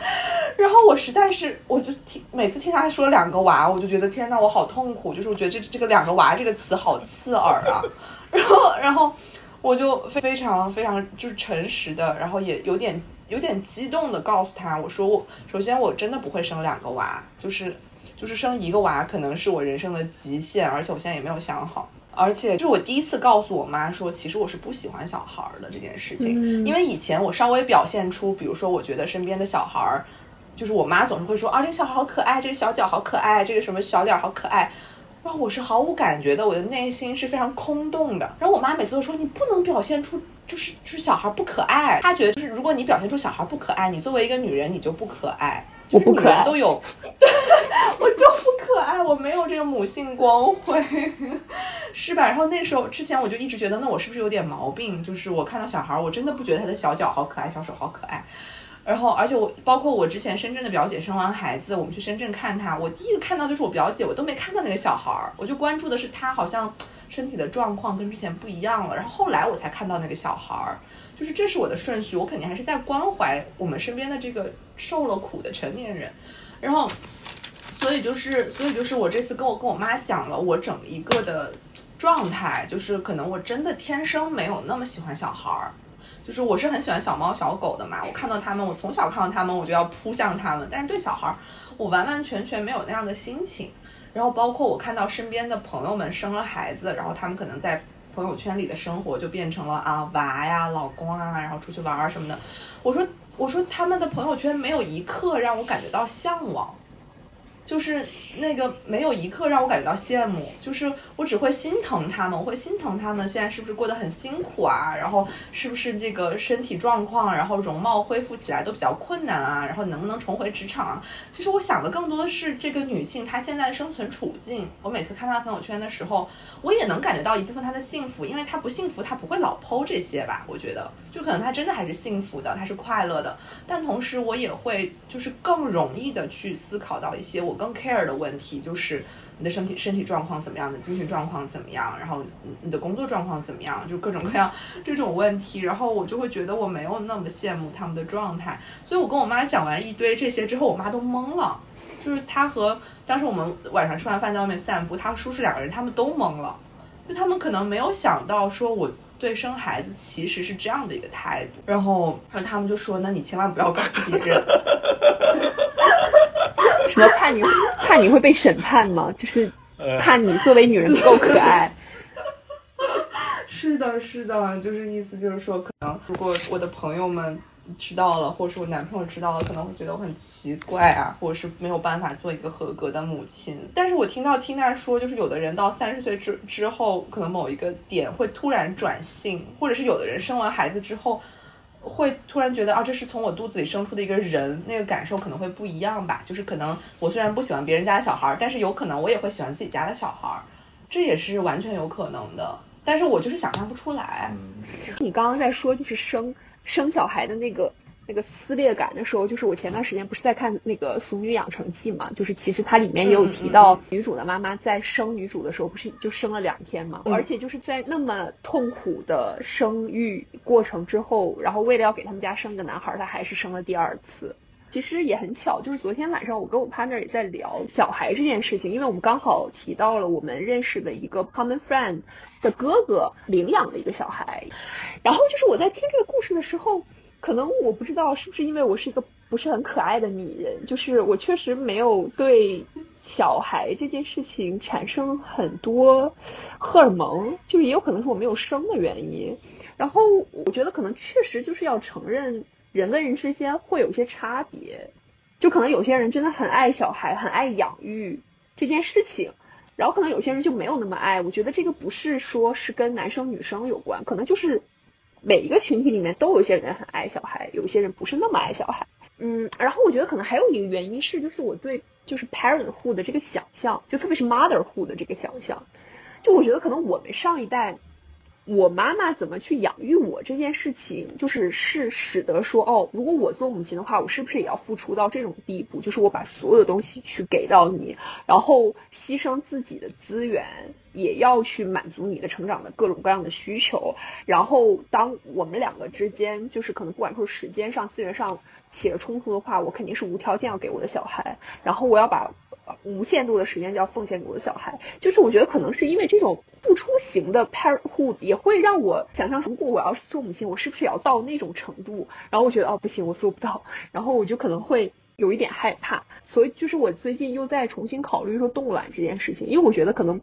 然后我实在是，我就听每次听她说两个娃，我就觉得天呐，我好痛苦，就是我觉得这这个两个娃这个词好刺耳啊，然后，然后我就非常非常就是诚实的，然后也有点。有点激动的告诉他，我说我首先我真的不会生两个娃，就是就是生一个娃可能是我人生的极限，而且我现在也没有想好，而且就是我第一次告诉我妈说，其实我是不喜欢小孩的这件事情，因为以前我稍微表现出，比如说我觉得身边的小孩儿，就是我妈总是会说啊这个小孩好可爱，这个小脚好可爱，这个什么小脸好可爱。然后我是毫无感觉的，我的内心是非常空洞的。然后我妈每次都说你不能表现出就是就是小孩不可爱，她觉得就是如果你表现出小孩不可爱，你作为一个女人你就不可爱。我不可爱，都有，对，我就不可爱，我没有这个母母性光辉，是吧？然后那时候之前我就一直觉得，那我是不是有点毛病？就是我看到小孩儿，我真的不觉得他的小脚好可爱，小手好可爱。然后，而且我包括我之前深圳的表姐生完孩子，我们去深圳看她，我第一个看到就是我表姐，我都没看到那个小孩儿，我就关注的是她好像身体的状况跟之前不一样了。然后后来我才看到那个小孩儿，就是这是我的顺序，我肯定还是在关怀我们身边的这个受了苦的成年人。然后，所以就是，所以就是我这次跟我跟我妈讲了我整一个的状态，就是可能我真的天生没有那么喜欢小孩儿。就是我是很喜欢小猫小狗的嘛，我看到它们，我从小看到它们，我就要扑向它们。但是对小孩儿，我完完全全没有那样的心情。然后包括我看到身边的朋友们生了孩子，然后他们可能在朋友圈里的生活就变成了啊娃呀、老公啊，然后出去玩儿什么的。我说我说他们的朋友圈没有一刻让我感觉到向往。就是那个没有一刻让我感觉到羡慕，就是我只会心疼他们，我会心疼他们现在是不是过得很辛苦啊？然后是不是这个身体状况，然后容貌恢复起来都比较困难啊？然后能不能重回职场啊？其实我想的更多的是这个女性她现在的生存处境。我每次看她朋友圈的时候，我也能感觉到一部分她的幸福，因为她不幸福，她不会老剖这些吧？我觉得就可能她真的还是幸福的，她是快乐的。但同时我也会就是更容易的去思考到一些我。更 care 的问题就是你的身体身体状况怎么样的，精神状况怎么样，然后你的工作状况怎么样，就各种各样这种问题，然后我就会觉得我没有那么羡慕他们的状态，所以我跟我妈讲完一堆这些之后，我妈都懵了，就是她和当时我们晚上吃完饭在外面散步，她和叔叔两个人他们都懵了，就他们可能没有想到说我对生孩子其实是这样的一个态度，然后然后他们就说，那你千万不要告诉别人。什么怕你怕你会被审判吗？就是怕你作为女人不够可爱。是的，是的，就是意思就是说，可能如果我的朋友们知道了，或者是我男朋友知道了，可能会觉得我很奇怪啊，或者是没有办法做一个合格的母亲。但是我听到缇娜说，就是有的人到三十岁之之后，可能某一个点会突然转性，或者是有的人生完孩子之后。会突然觉得啊，这是从我肚子里生出的一个人，那个感受可能会不一样吧。就是可能我虽然不喜欢别人家的小孩，但是有可能我也会喜欢自己家的小孩，这也是完全有可能的。但是我就是想象不出来。你刚刚在说就是生生小孩的那个。那个撕裂感的时候，就是我前段时间不是在看那个《俗女养成记》嘛，就是其实它里面也有提到女主的妈妈在生女主的时候，不是就生了两天嘛，而且就是在那么痛苦的生育过程之后，然后为了要给他们家生一个男孩，她还是生了第二次。其实也很巧，就是昨天晚上我跟我 partner 也在聊小孩这件事情，因为我们刚好提到了我们认识的一个 common friend 的哥哥领养了一个小孩，然后就是我在听这个故事的时候。可能我不知道是不是因为我是一个不是很可爱的女人，就是我确实没有对小孩这件事情产生很多荷尔蒙，就是也有可能是我没有生的原因。然后我觉得可能确实就是要承认人跟人之间会有些差别，就可能有些人真的很爱小孩，很爱养育这件事情，然后可能有些人就没有那么爱。我觉得这个不是说是跟男生女生有关，可能就是。每一个群体里面都有些人很爱小孩，有些人不是那么爱小孩。嗯，然后我觉得可能还有一个原因是，就是我对就是 parenthood 的这个想象，就特别是 motherhood 的这个想象，就我觉得可能我们上一代。我妈妈怎么去养育我这件事情，就是是使得说哦，如果我做母亲的话，我是不是也要付出到这种地步？就是我把所有的东西去给到你，然后牺牲自己的资源，也要去满足你的成长的各种各样的需求。然后当我们两个之间，就是可能不管说时间上、资源上起了冲突的话，我肯定是无条件要给我的小孩，然后我要把。无限度的时间就要奉献给我的小孩，就是我觉得可能是因为这种付出型的 parenthood 也会让我想象，如果我要是做母亲，我是不是也要到那种程度？然后我觉得哦不行，我做不到，然后我就可能会有一点害怕。所以就是我最近又在重新考虑说冻卵这件事情，因为我觉得可能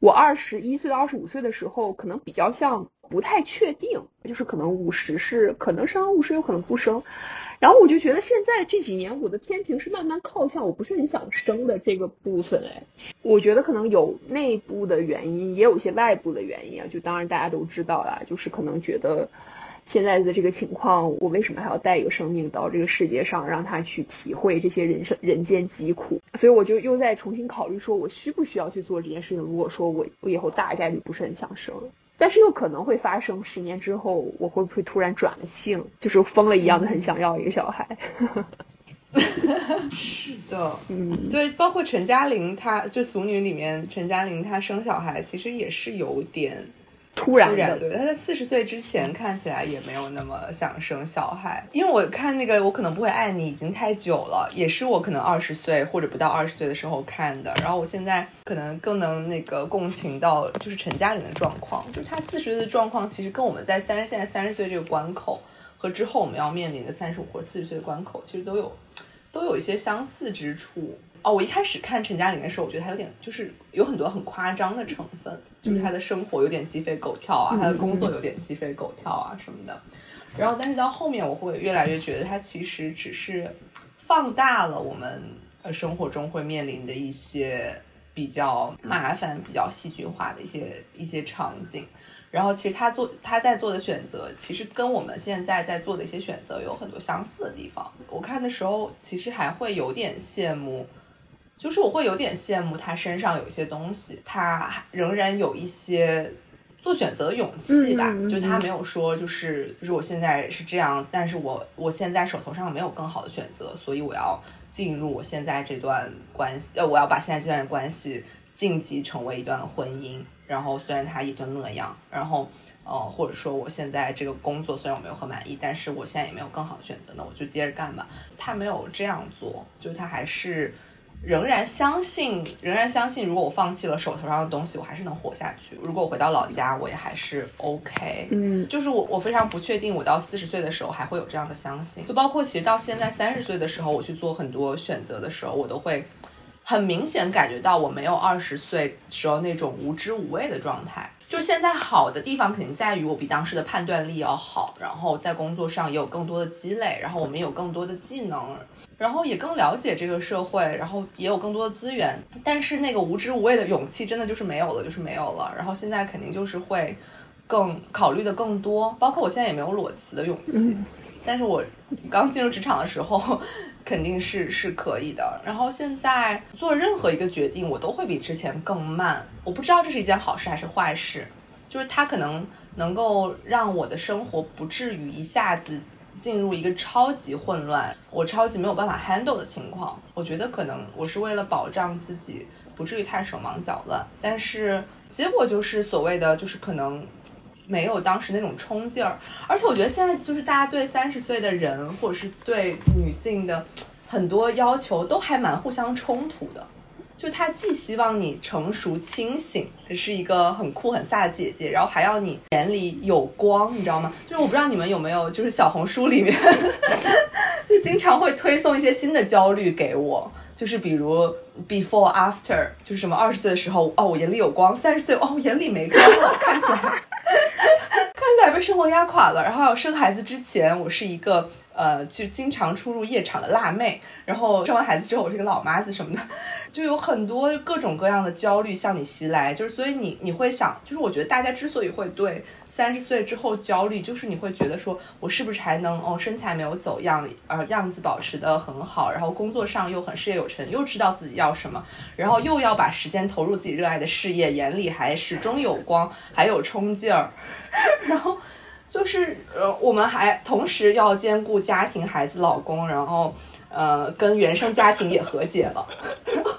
我二十一岁到二十五岁的时候，可能比较像不太确定，就是可能五十是可能生，五十有可能不生。然后我就觉得现在这几年我的天平是慢慢靠向我不是很想生的这个部分哎，我觉得可能有内部的原因，也有一些外部的原因啊。就当然大家都知道啦，就是可能觉得现在的这个情况，我为什么还要带一个生命到这个世界上，让他去体会这些人生人间疾苦？所以我就又在重新考虑，说我需不需要去做这件事情？如果说我我以后大概率不是很想生，但是又可能会发生，十年之后我会不会突然转了性，就是疯了一样的很想要一个小孩？是的，嗯，对，包括陈嘉玲，她就《俗女》里面陈嘉玲，她生小孩其实也是有点。突然的，对，他在四十岁之前看起来也没有那么想生小孩，因为我看那个我可能不会爱你已经太久了，也是我可能二十岁或者不到二十岁的时候看的，然后我现在可能更能那个共情到就是陈嘉玲的状况，就是她四十岁的状况其实跟我们在三十现在三十岁这个关口和之后我们要面临的三十五或四十岁的关口其实都有都有一些相似之处。哦，我一开始看陈嘉玲的时候，我觉得她有点就是有很多很夸张的成分，就是她的生活有点鸡飞狗跳啊，她的工作有点鸡飞狗跳啊什么的。然后，但是到后面我会越来越觉得她其实只是放大了我们呃生活中会面临的一些比较麻烦、比较戏剧化的一些一些场景。然后，其实他做他在做的选择，其实跟我们现在在做的一些选择有很多相似的地方。我看的时候，其实还会有点羡慕。就是我会有点羡慕他身上有一些东西，他仍然有一些做选择的勇气吧。就他没有说，就是就是我现在是这样，但是我我现在手头上没有更好的选择，所以我要进入我现在这段关系，呃，我要把现在这段关系晋级成为一段婚姻。然后虽然他也就那样，然后呃，或者说我现在这个工作虽然我没有很满意，但是我现在也没有更好的选择，那我就接着干吧。他没有这样做，就是他还是。仍然相信，仍然相信，如果我放弃了手头上的东西，我还是能活下去。如果我回到老家，我也还是 OK。嗯，就是我，我非常不确定，我到四十岁的时候还会有这样的相信。就包括其实到现在三十岁的时候，我去做很多选择的时候，我都会很明显感觉到我没有二十岁时候那种无知无畏的状态。就现在好的地方肯定在于我比当时的判断力要好，然后在工作上也有更多的积累，然后我们有更多的技能。然后也更了解这个社会，然后也有更多的资源，但是那个无知无畏的勇气真的就是没有了，就是没有了。然后现在肯定就是会更考虑的更多，包括我现在也没有裸辞的勇气，但是我刚进入职场的时候肯定是是可以的。然后现在做任何一个决定，我都会比之前更慢。我不知道这是一件好事还是坏事，就是它可能能够让我的生活不至于一下子。进入一个超级混乱，我超级没有办法 handle 的情况，我觉得可能我是为了保障自己不至于太手忙脚乱，但是结果就是所谓的就是可能没有当时那种冲劲儿，而且我觉得现在就是大家对三十岁的人或者是对女性的很多要求都还蛮互相冲突的。就他既希望你成熟清醒，是一个很酷很飒的姐姐，然后还要你眼里有光，你知道吗？就是我不知道你们有没有，就是小红书里面，就是经常会推送一些新的焦虑给我，就是比如 before after，就是什么二十岁的时候哦我眼里有光，三十岁哦我眼里没光了，看起来 看起来被生活压垮了，然后还有生孩子之前我是一个。呃，就经常出入夜场的辣妹，然后生完孩子之后，我是个老妈子什么的，就有很多各种各样的焦虑向你袭来，就是所以你你会想，就是我觉得大家之所以会对三十岁之后焦虑，就是你会觉得说我是不是还能哦身材没有走样，呃样子保持的很好，然后工作上又很事业有成，又知道自己要什么，然后又要把时间投入自己热爱的事业，眼里还始终有光，还有冲劲儿，然后。就是呃，我们还同时要兼顾家庭、孩子、老公，然后呃，跟原生家庭也和解了。然后，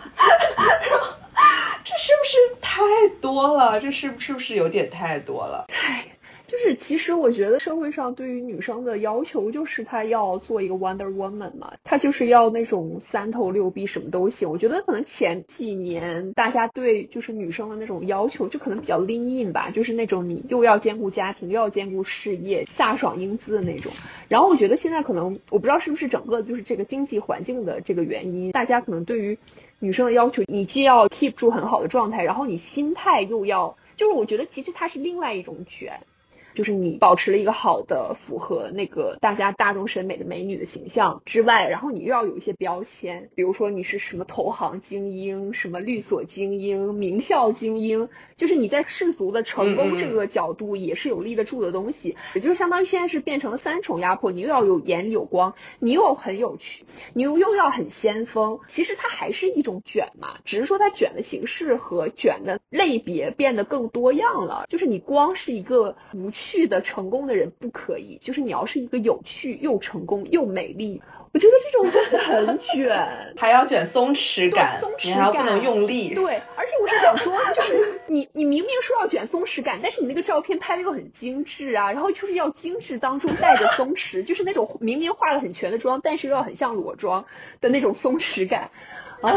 这是不是太多了？这是不是不是有点太多了？唉。就是，其实我觉得社会上对于女生的要求就是她要做一个 Wonder Woman 嘛，她就是要那种三头六臂什么都行。我觉得可能前几年大家对就是女生的那种要求就可能比较 lean in 吧，就是那种你又要兼顾家庭又要兼顾事业，飒爽英姿的那种。然后我觉得现在可能我不知道是不是整个就是这个经济环境的这个原因，大家可能对于女生的要求，你既要 keep 住很好的状态，然后你心态又要，就是我觉得其实它是另外一种卷。就是你保持了一个好的符合那个大家大众审美的美女的形象之外，然后你又要有一些标签，比如说你是什么投行精英、什么律所精英、名校精英，就是你在世俗的成功这个角度也是有立得住的东西，也就是相当于现在是变成了三重压迫，你又要有眼里有光，你又很有趣，你又又要很先锋，其实它还是一种卷嘛，只是说它卷的形式和卷的类别变得更多样了，就是你光是一个无趣去的成功的人不可以，就是你要是一个有趣又成功又美丽。我觉得这种真的很卷，还要卷松弛感，松弛感，还不能用力。对，而且我是想说，就是 你你明明说要卷松弛感，但是你那个照片拍的又很精致啊，然后就是要精致当中带着松弛，就是那种明明化了很全的妆，但是又要很像裸妆的那种松弛感。啊，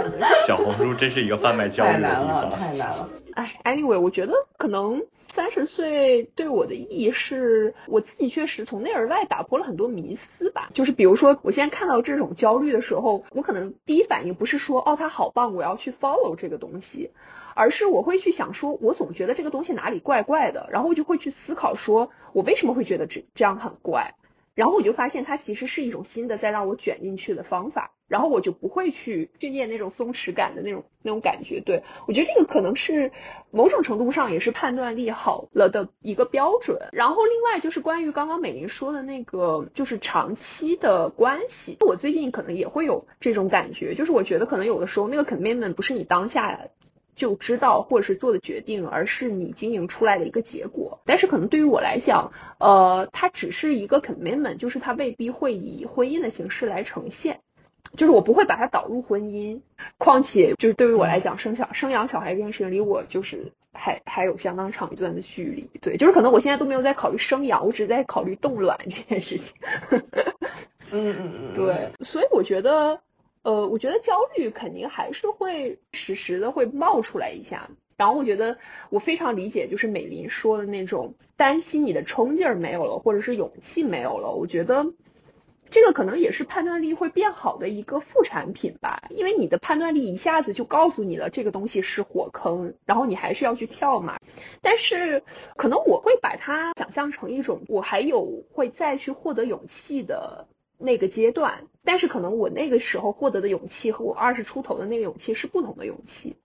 真的是小红书真是一个贩卖焦虑的地方，太难了。哎，anyway，我觉得可能三十岁对我的意义是，我自己确实从内而外打破了很多迷思吧。就是就比如说，我现在看到这种焦虑的时候，我可能第一反应不是说哦，他好棒，我要去 follow 这个东西，而是我会去想说，我总觉得这个东西哪里怪怪的，然后我就会去思考说，我为什么会觉得这这样很怪。然后我就发现它其实是一种新的在让我卷进去的方法，然后我就不会去训练那种松弛感的那种那种感觉。对我觉得这个可能是某种程度上也是判断力好了的一个标准。然后另外就是关于刚刚美玲说的那个，就是长期的关系，我最近可能也会有这种感觉，就是我觉得可能有的时候那个 commitment 不是你当下。就知道或者是做的决定，而是你经营出来的一个结果。但是可能对于我来讲，呃，它只是一个 commitment，就是它未必会以婚姻的形式来呈现，就是我不会把它导入婚姻。况且就是对于我来讲，生小生养小孩这件事情离我就是还还有相当长一段的距离。对，就是可能我现在都没有在考虑生养，我只在考虑冻卵这件事情。嗯嗯嗯，对，所以我觉得。呃，我觉得焦虑肯定还是会时时的会冒出来一下，然后我觉得我非常理解，就是美林说的那种担心你的冲劲儿没有了，或者是勇气没有了。我觉得这个可能也是判断力会变好的一个副产品吧，因为你的判断力一下子就告诉你了这个东西是火坑，然后你还是要去跳嘛。但是可能我会把它想象成一种，我还有会再去获得勇气的。那个阶段，但是可能我那个时候获得的勇气和我二十出头的那个勇气是不同的勇气，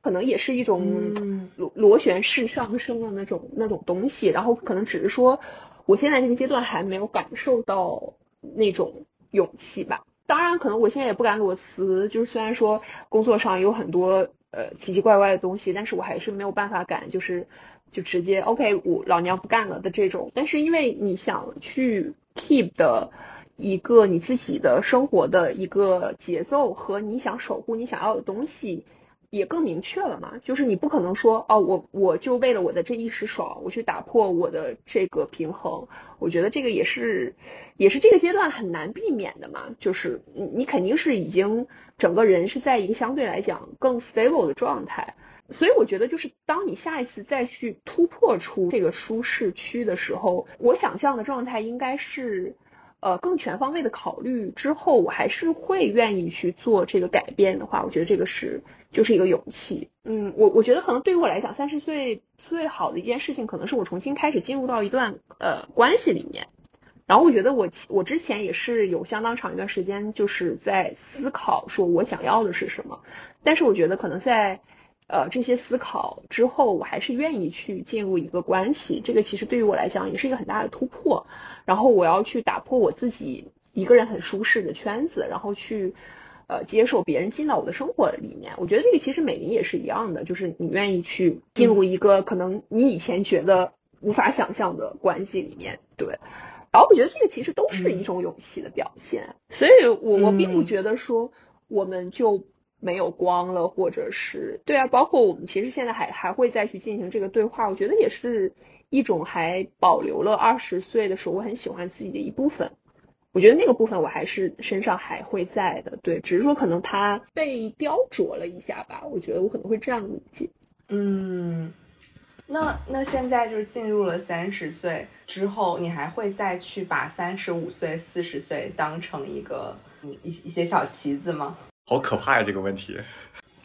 可能也是一种螺螺旋式上升的那种那种东西，然后可能只是说我现在这个阶段还没有感受到那种勇气吧。当然，可能我现在也不敢裸辞，就是虽然说工作上有很多呃奇奇怪怪的东西，但是我还是没有办法敢就是就直接 OK 我老娘不干了的这种。但是因为你想去 keep 的。一个你自己的生活的一个节奏和你想守护你想要的东西也更明确了嘛？就是你不可能说哦，我我就为了我的这一时爽，我去打破我的这个平衡。我觉得这个也是也是这个阶段很难避免的嘛。就是你你肯定是已经整个人是在一个相对来讲更 stable 的状态，所以我觉得就是当你下一次再去突破出这个舒适区的时候，我想象的状态应该是。呃，更全方位的考虑之后，我还是会愿意去做这个改变的话，我觉得这个是就是一个勇气。嗯，我我觉得可能对于我来讲，三十岁最好的一件事情，可能是我重新开始进入到一段呃关系里面。然后我觉得我我之前也是有相当长一段时间，就是在思考说我想要的是什么。但是我觉得可能在呃这些思考之后，我还是愿意去进入一个关系。这个其实对于我来讲也是一个很大的突破。然后我要去打破我自己一个人很舒适的圈子，然后去呃接受别人进到我的生活里面。我觉得这个其实美玲也是一样的，就是你愿意去进入一个可能你以前觉得无法想象的关系里面，对。然后我觉得这个其实都是一种勇气的表现，所以我我并不觉得说我们就没有光了，或者是对啊，包括我们其实现在还还会再去进行这个对话，我觉得也是。一种还保留了二十岁的时候我很喜欢自己的一部分，我觉得那个部分我还是身上还会在的，对，只是说可能它被雕琢了一下吧，我觉得我可能会这样理解。嗯，那那现在就是进入了三十岁之后，你还会再去把三十五岁、四十岁当成一个一一些小旗子吗？好可怕呀，这个问题。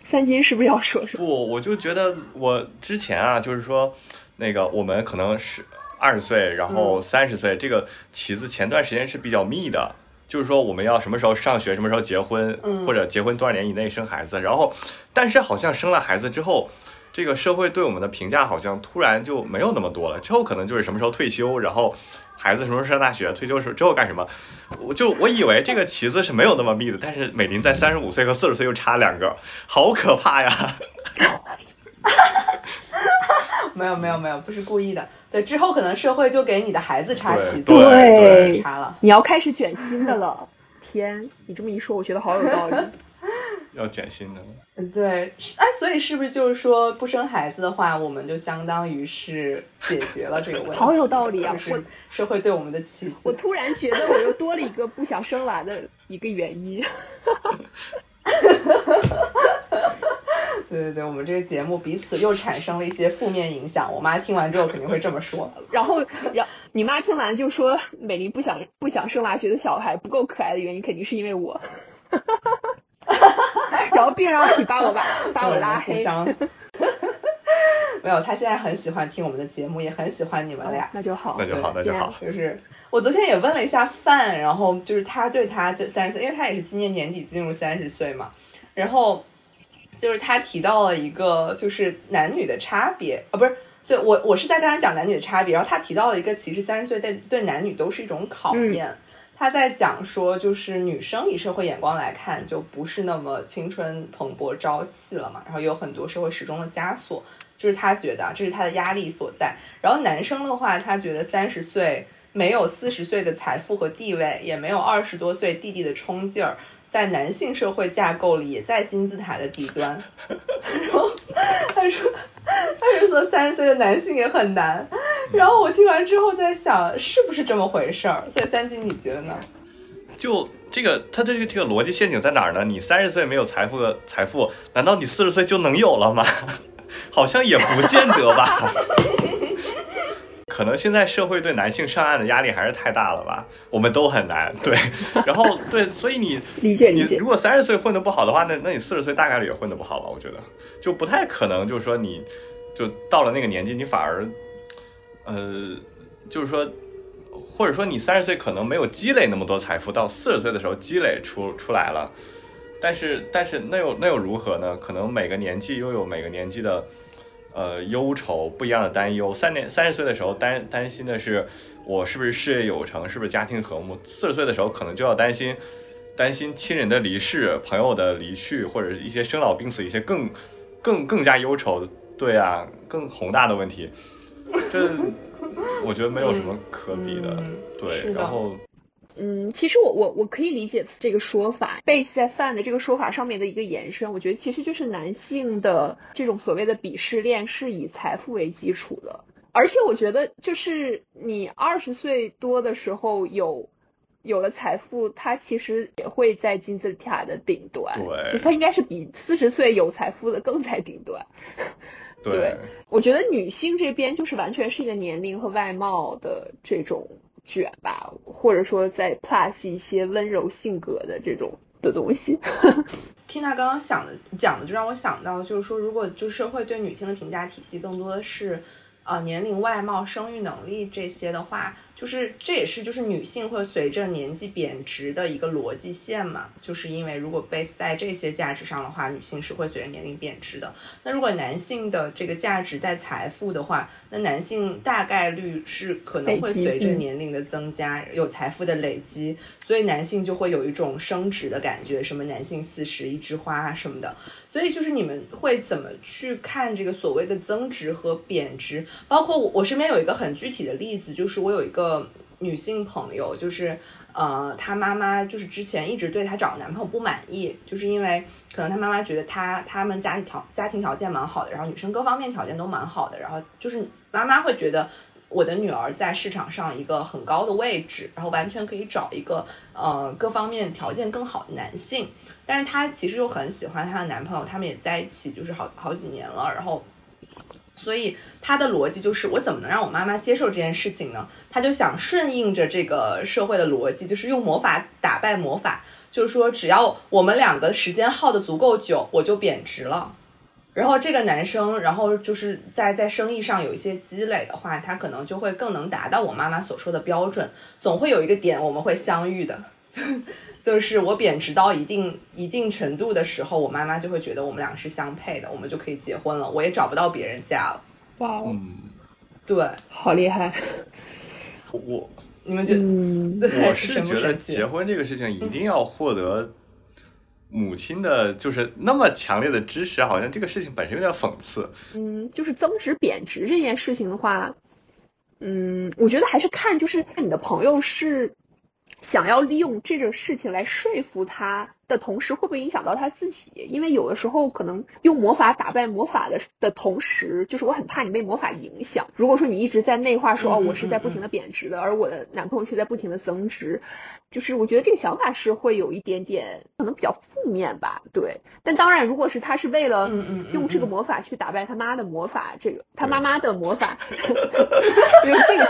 三金是不是要说什么？不，我就觉得我之前啊，就是说。那个我们可能是二十岁，然后三十岁，这个旗子前段时间是比较密的，就是说我们要什么时候上学，什么时候结婚，嗯或者结婚多少年以内生孩子，然后但是好像生了孩子之后。这个社会对我们的评价好像突然就没有那么多了，之后可能就是什么时候退休，然后孩子什么时候上大学，退休时之后干什么，我就我以为这个旗子是没有那么密的，但是美林在三十五岁和四十岁又差两个，好可怕呀！没有没有没有，不是故意的。对，之后可能社会就给你的孩子插旗子，对对插了。你要开始卷新的了。天，你这么一说，我觉得好有道理。要卷新的，嗯对，哎，所以是不是就是说不生孩子的话，我们就相当于是解决了这个问题？好有道理啊就我是社会对我们的期我。突然觉得我又多了一个不想生娃的一个原因。对对对，我们这个节目彼此又产生了一些负面影响。我妈听完之后肯定会这么说。然后，然你妈听完就说美玲不想不想生娃，觉得小孩不够可爱的原因，肯定是因为我。然后并让你把我把把我拉黑。没有，他现在很喜欢听我们的节目，也很喜欢你们俩。那就好，那就好，那就好。就是我昨天也问了一下范，然后就是他对他就三十岁，因为他也是今年年底进入三十岁嘛，然后就是他提到了一个就是男女的差别啊，不是。对我，我是在跟他讲男女的差别，然后他提到了一个，其实三十岁对对男女都是一种考验。他在讲说，就是女生以社会眼光来看，就不是那么青春蓬勃朝气了嘛，然后有很多社会时钟的枷锁，就是他觉得这是他的压力所在。然后男生的话，他觉得三十岁没有四十岁的财富和地位，也没有二十多岁弟弟的冲劲儿，在男性社会架构里也在金字塔的底端。然后他说，他说做三十岁的男性也很难。然后我听完之后在想，是不是这么回事儿？所以三金你觉得呢？就这个，他的这个这个逻辑陷阱在哪儿呢？你三十岁没有财富，财富难道你四十岁就能有了吗？好像也不见得吧。可能现在社会对男性上岸的压力还是太大了吧，我们都很难。对，然后对，所以你理解理解你如果三十岁混得不好的话，那那你四十岁大概率也混得不好吧？我觉得就不太可能，就是说你就到了那个年纪，你反而呃，就是说。或者说你三十岁可能没有积累那么多财富，到四十岁的时候积累出出来了，但是但是那又那又如何呢？可能每个年纪又有每个年纪的呃忧愁，不一样的担忧。三年三十岁的时候担担心的是我是不是事业有成，是不是家庭和睦；四十岁的时候可能就要担心担心亲人的离世、朋友的离去，或者一些生老病死，一些更更更加忧愁，对啊，更宏大的问题。这 我觉得没有什么可比的，嗯对然后嗯，其实我我我可以理解这个说法，base 在 fan 的这个说法上面的一个延伸，我觉得其实就是男性的这种所谓的鄙视链是以财富为基础的，而且我觉得就是你二十岁多的时候有有了财富，他其实也会在金字塔的顶端，对就它应该是比四十岁有财富的更在顶端。对我觉得女性这边就是完全是一个年龄和外貌的这种卷吧，或者说再 plus 一些温柔性格的这种的东西。缇娜刚刚想的讲的，就让我想到，就是说，如果就社会对女性的评价体系更多的是，呃，年龄、外貌、生育能力这些的话，就是这也是就是女性会随着年纪贬值的一个逻辑线嘛，就是因为如果 base 在这些价值上的话，女性是会随着年龄贬值的。那如果男性的这个价值在财富的话，那男性大概率是可能会随着嗯年龄的增加，有财富的累积，所以男性就会有一种升值的感觉，什么男性四十一枝花啊什么的。所以就是你们会怎么去看这个所谓的增值和贬值？包括我我身边有一个很具体的例子，就是我有一个呃女性朋友，就是呃，她妈妈就是之前一直对她找男朋友不满意，就是因为可能她妈妈觉得她他们家庭条家庭条件蛮好的，然后女生各方面条件都蛮好的，然后就是妈妈会觉得。我的女儿在市场上一个很高的位置，然后完全可以找一个呃各方面条件更好的男性，但是她其实又很喜欢她的男朋友，他们也在一起就是好好几年了，然后，所以他的逻辑就是我怎么能让我妈妈接受这件事情呢？他就想顺应着这个社会的逻辑，就是用魔法打败魔法，就是说只要我们两个时间耗的足够久，我就贬值了。然后这个男生，然后就是在在生意上有一些积累的话，他可能就会更能达到我妈妈所说的标准。总会有一个点我们会相遇的，就 就是我贬值到一定一定程度的时候，我妈妈就会觉得我们俩是相配的，我们就可以结婚了，我也找不到别人嫁了。哇哦，嗯，对，好厉害！我你们觉得？嗯，对，我是觉得结婚这个事情一定要获得母亲的，就是那么强烈的支持，好像这个事情本身有点讽刺。嗯，就是增值贬值这件事情的话，嗯，我觉得还是看就是看你的朋友是想要利用这个事情来说服他的同时，会不会影响到他自己？因为有的时候可能用魔法打败魔法的的同时，就是我很怕你被魔法影响。如果说你一直在内化说哦，嗯我是在不停的贬值的，而我的男朋友却在不停的增值，就是我觉得这个想法是会有一点点可能比较负面吧，对。但当然，如果是他是为了用这个嗯魔法去打败他妈的魔法，这个他妈妈的魔法，这个这个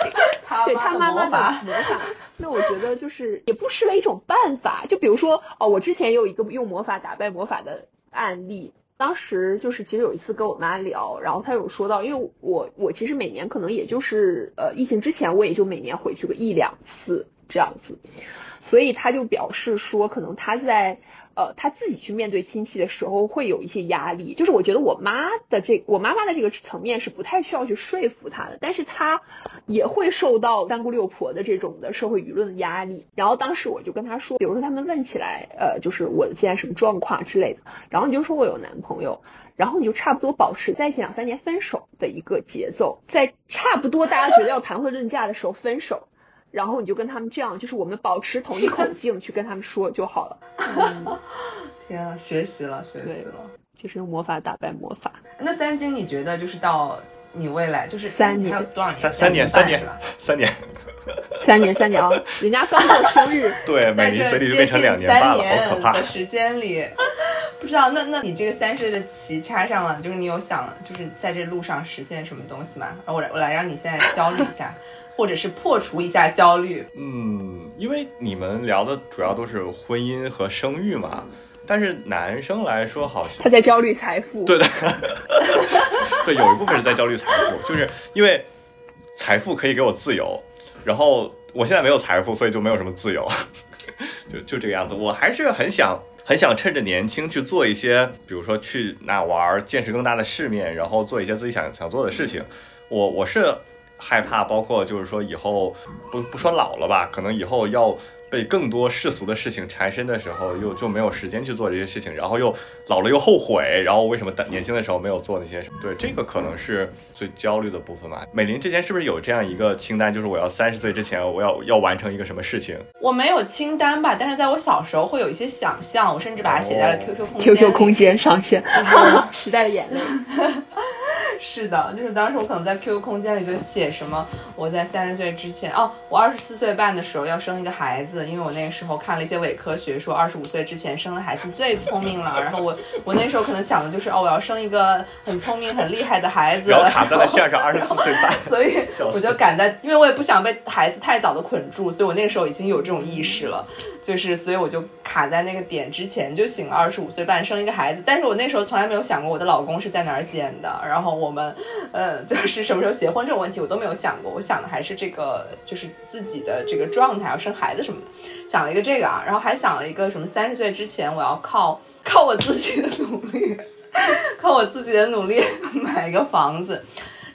对他妈妈的魔法，那我觉得就是也不失为一种办法。就比如说哦，我之前有一个用魔法打败魔法的案例。当时就是其实有一次跟我妈聊，然后她有说到，因为我我其实每年可能也就是呃疫情之前我也就每年回去个一两次这样子，所以她就表示说，可能她在呃他自己去面对亲戚的时候会有一些压力。就是我觉得我妈的这我妈妈的这个层面是不太需要去说服她的，但是她也会受到三姑六婆的这种的社会舆论的压力。然后当时我就跟她说，比如说他们问起来，呃，就是我现在什么状况之类的，然后你就说我有男朋友。然后你就差不多保持在一起两三年分手的一个节奏，在差不多大家觉得要谈婚论嫁的时候分手，然后你就跟他们这样，就是我们保持统一口 径去跟他们说就好了。嗯，天啊，学习了，学习了。就是用魔法打败魔法。那三金，你觉得就是到你未来就是三年还有多少年？三三年，三年 三年，三年三年啊，人家刚过生日，对，在这美妮嘴里就接变成近两年半了，三年好可怕的。时间里，不知道那那你这个三十岁的旗插上了，就是你有想就是在这路上实现什么东西吗？然后我来我来让你现在焦虑一下，或者是破除一下焦虑。嗯，因为你们聊的主要都是婚姻和生育嘛，但是男生来说好像他在焦虑财富。对的，对，有一部分是在焦虑财富，就是因为财富可以给我自由，然后我现在没有财富，所以就没有什么自由，就就这个样子。我还是很想很想趁着年轻去做一些，比如说去哪玩儿，见识更大的世面，然后做一些自己想想做的事情。我我是害怕，包括就是说以后不不说老了吧，可能以后要被更多世俗的事情缠身的时候，又就没有时间去做这些事情，然后又老了又后悔，然后为什么年轻的时候没有做那些什么？对，这个可能是最焦虑的部分吧。美林之前是不是有这样一个清单，就是我要三十岁之前我要要完成一个什么事情？我没有清单吧，但是在我小时候会有一些想象，我甚至把它写在了哦 QQ 空间里。QQ 空间上线，时代的眼泪。是的，就是当时我可能在 QQ 空间里就写什么，我在三十岁之前，哦，我二十四岁半的时候要生一个孩子，因为我那个时候看了一些伪科学，说二十五岁之前生的孩子最聪明了。然后我 我那时候可能想的就是，哦，我要生一个很聪明、很厉害的孩子。然后卡在了线上，二十四岁半。所以我就赶在，因为我也不想被孩子太早的捆住，所以我那个时候已经有这种意识了，就是所以我就卡在那个点之前就醒了，二十五岁半生一个孩子，但是我那时候从来没有想过我的老公是在哪儿捡的，然后我我们，呃，就是什么时候结婚这种问题我都没有想过，我想的还是这个就是自己的这个状态，要生孩子什么的，想了一个这个啊，然后还想了一个什么三十岁之前我要靠靠我自己的努力，靠我自己的努力 买一个房子。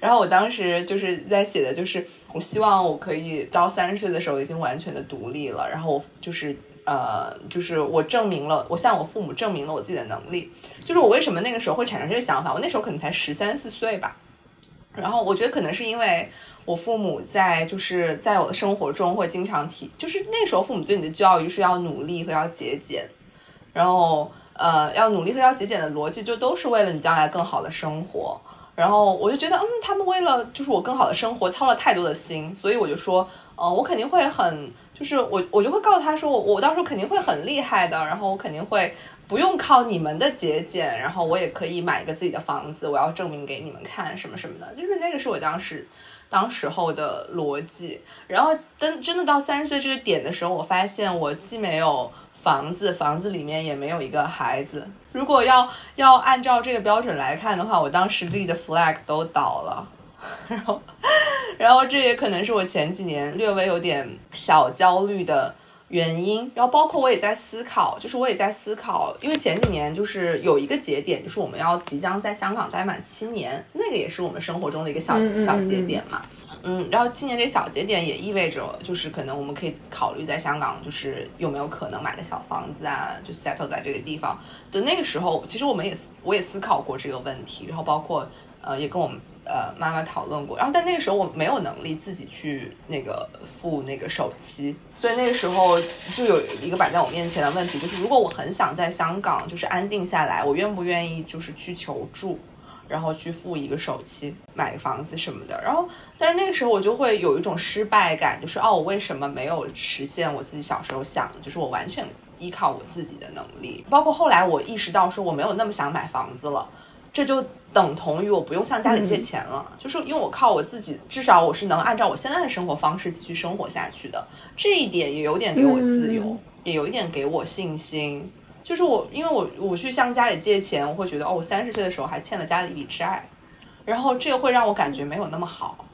然后我当时就是在写的，就是我希望我可以到三十岁的时候已经完全的独立了，然后我就是呃，就是我证明了，我向我父母证明了我自己的能力。就是我为什么那个时候会产生这个想法？我那时候可能才十三四岁吧，然后我觉得可能是因为我父母在就是在我的生活中会经常提，就是那时候父母对你的教育是要努力和要节俭，然后呃要努力和要节俭的逻辑就都是为了你将来更好的生活。然后我就觉得，嗯，他们为了就是我更好的生活操了太多的心，所以我就说，呃，我肯定会很，就是我我就会告诉他说，我我到时候肯定会很厉害的，然后我肯定会不用靠你们的节俭，然后我也可以买一个自己的房子，我要证明给你们看什么什么的，就是那个是我当时当时候的逻辑。然后等真的到三十岁这个点的时候，我发现我既没有房子，房子里面也没有一个孩子。如果要要按照这个标准来看的话，我当时立的 flag 都倒了。然后，然后这也可能是我前几年略微有点小焦虑的原因。然后包括我也在思考，就是我也在思考，因为前几年就是有一个节点，就是我们要即将在香港待满七年，那个也是我们生活中的一个小小节点嘛。嗯，然后今年这小节点也意味着，就是可能我们可以考虑在香港，就是有没有可能买个小房子啊，就 settle 在这个地方。的那个时候，其实我们也我也思考过这个问题，然后包括呃也跟我们呃妈妈讨论过。然后但那个时候我没有能力自己去那个付那个首期，所以那个时候就有一个摆在我面前的问题，就是如果我很想在香港就是安定下来，我愿不愿意就是去求助？然后去付一个首期买个房子什么的，然后但是那个时候我就会有一种失败感，就是哦，我为什么没有实现我自己小时候想的，就是我完全依靠我自己的能力。包括后来我意识到说我没有那么想买房子了，这就等同于我不用向家里借钱了，就是因为我靠我自己，至少我是能按照我现在的生活方式继续生活下去的。这一点也有点给我自由，也有一点给我信心。就是我，因为我我去向家里借钱，我会觉得哦，我三十岁的时候还欠了家里一笔债，然后这个会让我感觉没有那么好，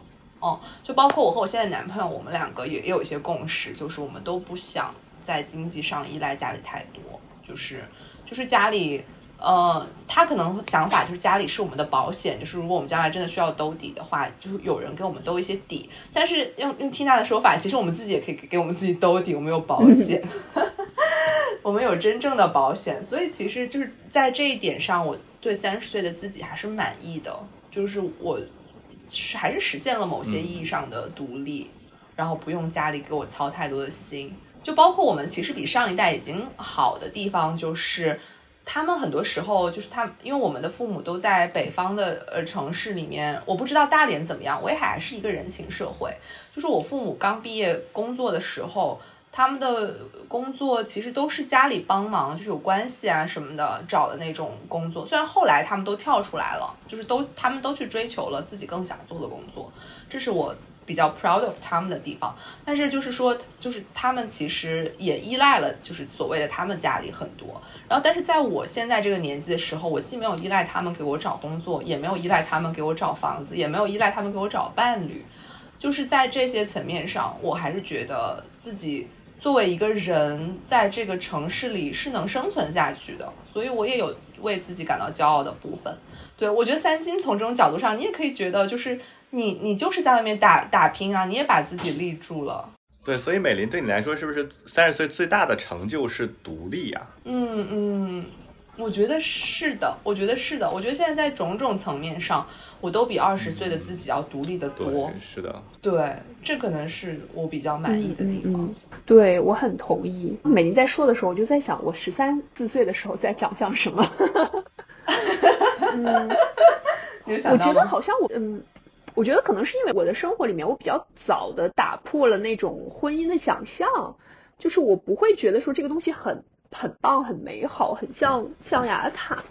哦，就包括我和我现在男朋友，我们两个也也有一些共识，就是我们都不想在经济上依赖家里太多，就是就是家里，呃，他可能想法就是家里是我们的保险，就是如果我们将来真的需要兜底的话，就是有人给我们兜一些底，但是用用缇娜的说法，其实我们自己也可以给给我们自己兜底，我们有保险。我们有真正的保险，所以其实就是在这一点上，我对三十岁的自己还是满意的。就是我是还是实现了某些意义上的独立，然后不用家里给我操太多的心。就包括我们其实比上一代已经好的地方，就是他们很多时候就是他，因为我们的父母都在北方的呃城市里面，我不知道大连怎么样，威海还是一个人情社会。就是我父母刚毕业工作的时候。他们的工作其实都是家里帮忙，就是有关系啊什么的找的那种工作。虽然后来他们都跳出来了，就是都他们都去追求了自己更想做的工作，这是我比较 proud of 他们的地方。但是就是说，就是他们其实也依赖了，就是所谓的他们家里很多。然后，但是在我现在这个年纪的时候，我既没有依赖他们给我找工作，也没有依赖他们给我找房子，也没有依赖他们给我找伴侣。就是在这些层面上，我还是觉得自己。作为一个人，在这个城市里是能生存下去的，所以我也有为自己感到骄傲的部分。对我觉得三金从这种角度上，你也可以觉得，就是你你就是在外面打打拼啊，你也把自己立住了。对，所以美林对你来说，是不是三十岁最大的成就是独立呀？嗯嗯。我觉得是的，我觉得是的，我觉得现在在种种层面上，我都比二十岁的自己要独立的多。是的，对，这可能是我比较满意的地方。对我很同意。美林在说的时候，我就在想，我十三四岁的时候在讲讲什么？嗯，我觉得好像我，嗯，我觉得可能是因为我的生活里面，我比较早的打破了那种婚姻的想象，就是我不会觉得说这个东西很。很棒，很美好，很像象牙塔。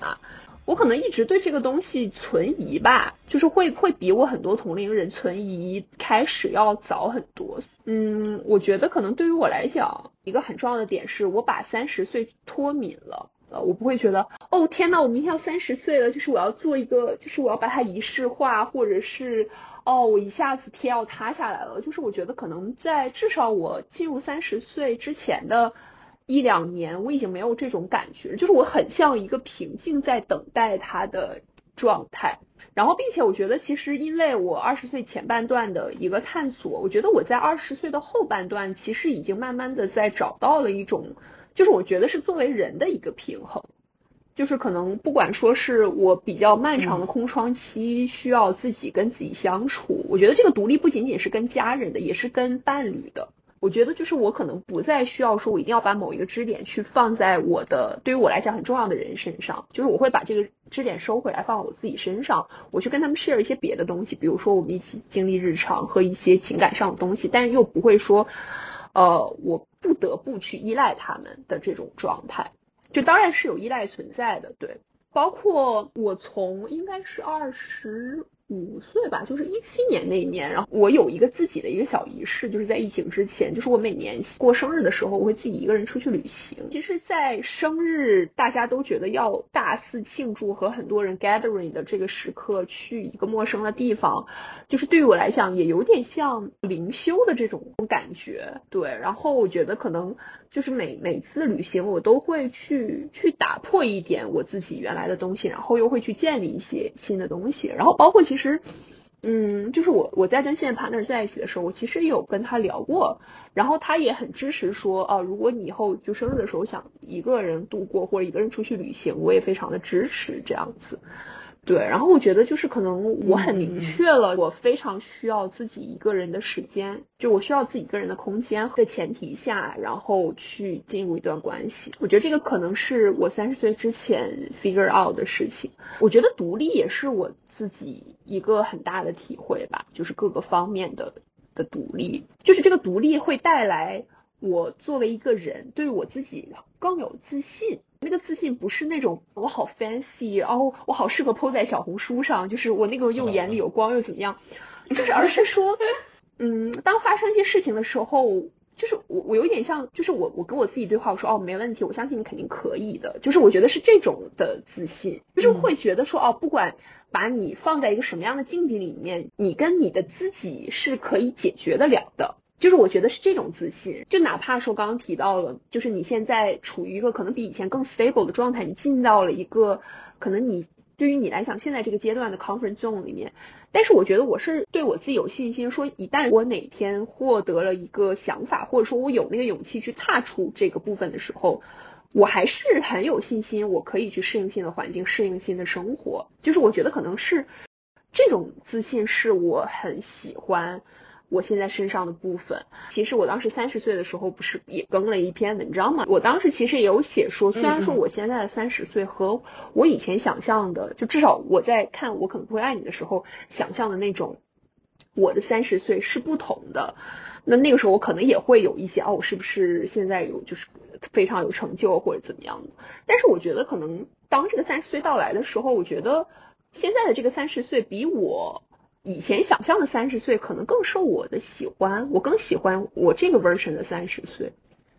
我可能一直对这个东西存疑吧，就是会会比我很多同龄人存疑开始要早很多。嗯，我觉得可能对于我来讲，一个很重要的点是我把三十岁脱敏了。呃，我不会觉得，哦天呐，我明天要三十岁了，就是我要做一个，就是我要把它仪式化，或者是，哦，我一下子天要塌下来了。就是我觉得可能在至少我进入三十岁之前的。一两年，我已经没有这种感觉，就是我很像一个平静在等待它的状态。然后，并且我觉得，其实因为我二十岁前半段的一个探索，我觉得我在二十岁的后半段，其实已经慢慢的在找到了一种，就是我觉得是作为人的一个平衡。就是可能不管说是我比较漫长的空窗期，需要自己跟自己相处，我觉得这个独立不仅仅是跟家人的，也是跟伴侣的。我觉得就是我可能不再需要说，我一定要把某一个支点去放在我的对于我来讲很重要的人身上，就是我会把这个支点收回来放我自己身上，我去跟他们 share 一些别的东西，比如说我们一起经历日常和一些情感上的东西，但是又不会说，呃，我不得不去依赖他们的这种状态，就当然是有依赖存在的，对，包括我从应该是二十五岁吧，就是一七年那一年，然后我有一个自己的一个小仪式，就是在疫情之前，就是我每年过生日的时候，我会自己一个人出去旅行。其实，在生日大家都觉得要大肆庆祝和很多人 gathering 的这个时刻，去一个陌生的地方，就是对于我来讲也有点像灵修的这种感觉。对，然后我觉得可能就是每每次旅行，我都会去去打破一点我自己原来的东西，然后又会去建立一些新的东西，然后包括其实。其实，嗯，就是我我在跟现在 partner 在一起的时候，我其实有跟他聊过，然后他也很支持说，啊，如果你以后就生日的时候想一个人度过或者一个人出去旅行，我也非常的支持这样子。对，然后我觉得就是可能我很明确了，我非常需要自己一个人的时间，就我需要自己一个人的空间的前提下，然后去进入一段关系。我觉得这个可能是我三十岁之前 figure out 的事情。我觉得独立也是我自己一个很大的体会吧，就是各个方面的的独立，就是这个独立会带来我作为一个人对我自己更有自信。那个自信不是那种我好 fancy，然后我好适合 po 在小红书上，就是我那个又眼里有光又怎么样，就是而是说，嗯，当发生一些事情的时候，就是我我有点像，就是我我跟我自己对话，我说哦没问题，我相信你肯定可以的，就是我觉得是这种的自信，就是会觉得说哦不管把你放在一个什么样的境地里面，你跟你的自己是可以解决得了的。就是我觉得是这种自信，就哪怕说刚刚提到了，就是你现在处于一个可能比以前更 stable 的状态，你进到了一个可能你对于你来讲现在这个阶段的 comfort zone 里面，但是我觉得我是对我自己有信心，说一旦我哪天获得了一个想法，或者说我有那个勇气去踏出这个部分的时候，我还是很有信心，我可以去适应新的环境，适应新的生活。就是我觉得可能是这种自信是我很喜欢。我现在身上的部分，其实我当时三十岁的时候不是也更了一篇文章嘛？我当时其实也有写说，虽然说我现在的三十岁和我以前想象的，就至少我在看我可能不会爱你的时候想象的那种我的三十岁是不同的。那那个时候我可能也会有一些哦，我是不是现在有就是非常有成就或者怎么样的？但是我觉得可能当这个三十岁到来的时候，我觉得现在的这个三十岁比我。以前想象的三十岁可能更受我的喜欢，我更喜欢我这个 version 的三十岁。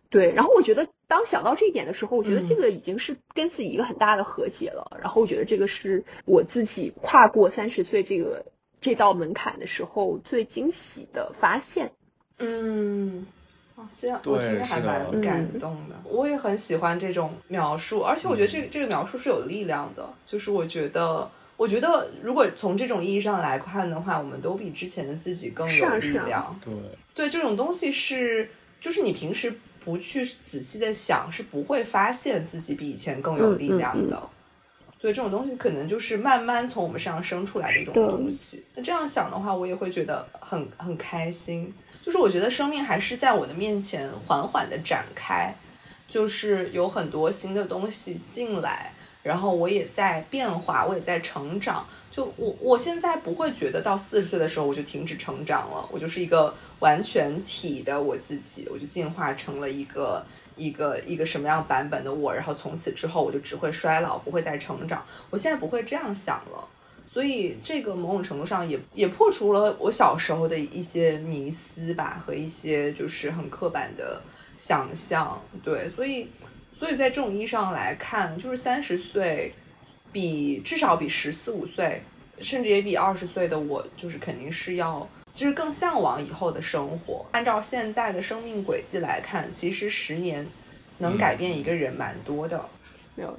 对，然后我觉得当想到这一点的时候，我觉得这个已经是跟自己一个很大的和解了。然后我觉得这个是我自己跨过三十岁这个这道门槛的时候最惊喜的发现。嗯，啊，现在我听着还蛮感动的。我也很喜欢这种描述，而且我觉得这个这个描述是有力量的。就是我觉得。我觉得，如果从这种意义上来看的话，我们都比之前的自己更有力量。对，对，这种东西是，就是你平时不去仔细的想，是不会发现自己比以前更有力量的。所以这种东西可能就是慢慢从我们身上生出来的一种东西。那这样想的话，我也会觉得很很开心。就是我觉得生命还是在我的面前缓缓的展开，就是有很多新的东西进来。然后我也在变化，我也在成长。就我，我现在不会觉得到四十岁的时候我就停止成长了，我就是一个完全体的我自己，我就进化成了一个一个一个什么样版本的我。然后从此之后我就只会衰老，不会再成长。我现在不会这样想了。所以这个某种程度上也也破除了我小时候的一些迷思吧，和一些就是很刻板的想象。对，所以。所以在这种意义上来看，就是三十岁，比至少比十四五岁，甚至也比二十岁的我，就是肯定是要，其实更向往以后的生活。按照现在的生命轨迹来看，其实十年能改变一个人蛮多的。没有，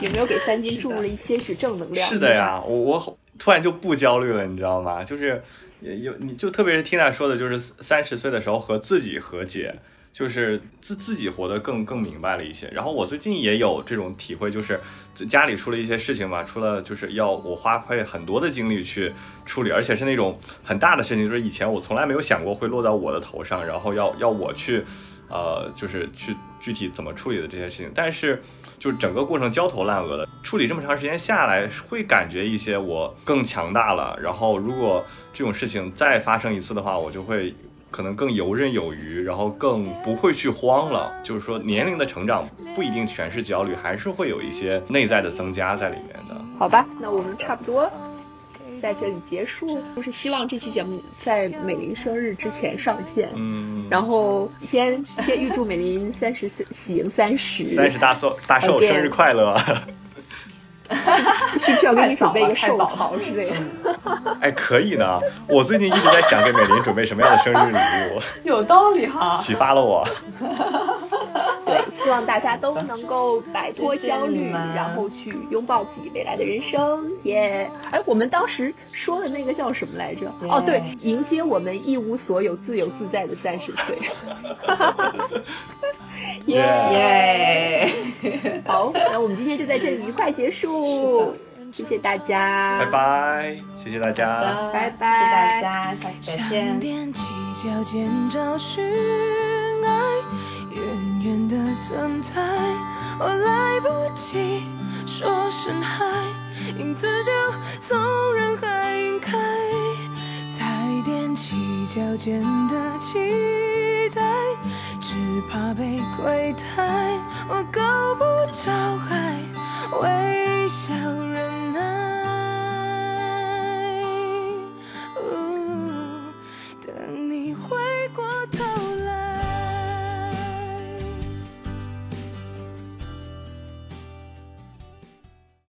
有没有给三金注入了一些许正能量？是的呀，我我突然就不焦虑了，你知道吗？就是有你就特别是 Tina 说的，就是三十岁的时候和自己和解。就是自自己活得更更明白了一些，然后我最近也有这种体会，就是家里出了一些事情吧，出了就是要我花费很多的精力去处理，而且是那种很大的事情，就是以前我从来没有想过会落到我的头上，然后要要我去，呃，就是去具体怎么处理的这些事情，但是就是整个过程焦头烂额的处理这么长时间下来，会感觉一些我更强大了，然后如果这种事情再发生一次的话，我就会。可能更游刃有余，然后更不会去慌了。就是说，年龄的成长不一定全是焦虑，还是会有一些内在的增加在里面的。好吧，那我们差不多在这里结束，就是希望这期节目在美玲生日之前上线。嗯，然后先先预祝美玲三十岁喜迎三十，三十大寿大寿生日快乐！是不是要给你准备一个寿桃之类的？哎，可以呢。我最近一直在想给美玲准备什么样的生日礼物，有道理哈。启发了我。对，希望大家都能够摆脱焦虑，然后去拥抱自己未来的人生。耶！哎，我们当时说的那个叫什么来着？哦，对，迎接我们一无所有、自由自在的三十岁。耶！耶！好，那我们今天就在这里愉快结束，谢谢大家，拜。拜，谢谢大家。拜拜谢谢大家，下次再见。踮起脚尖找寻爱，远远的存在，我来不及说声嗨，影子就从人海晕开，才踮起脚尖的期待，只怕被亏待，我够不着海，微笑忍耐。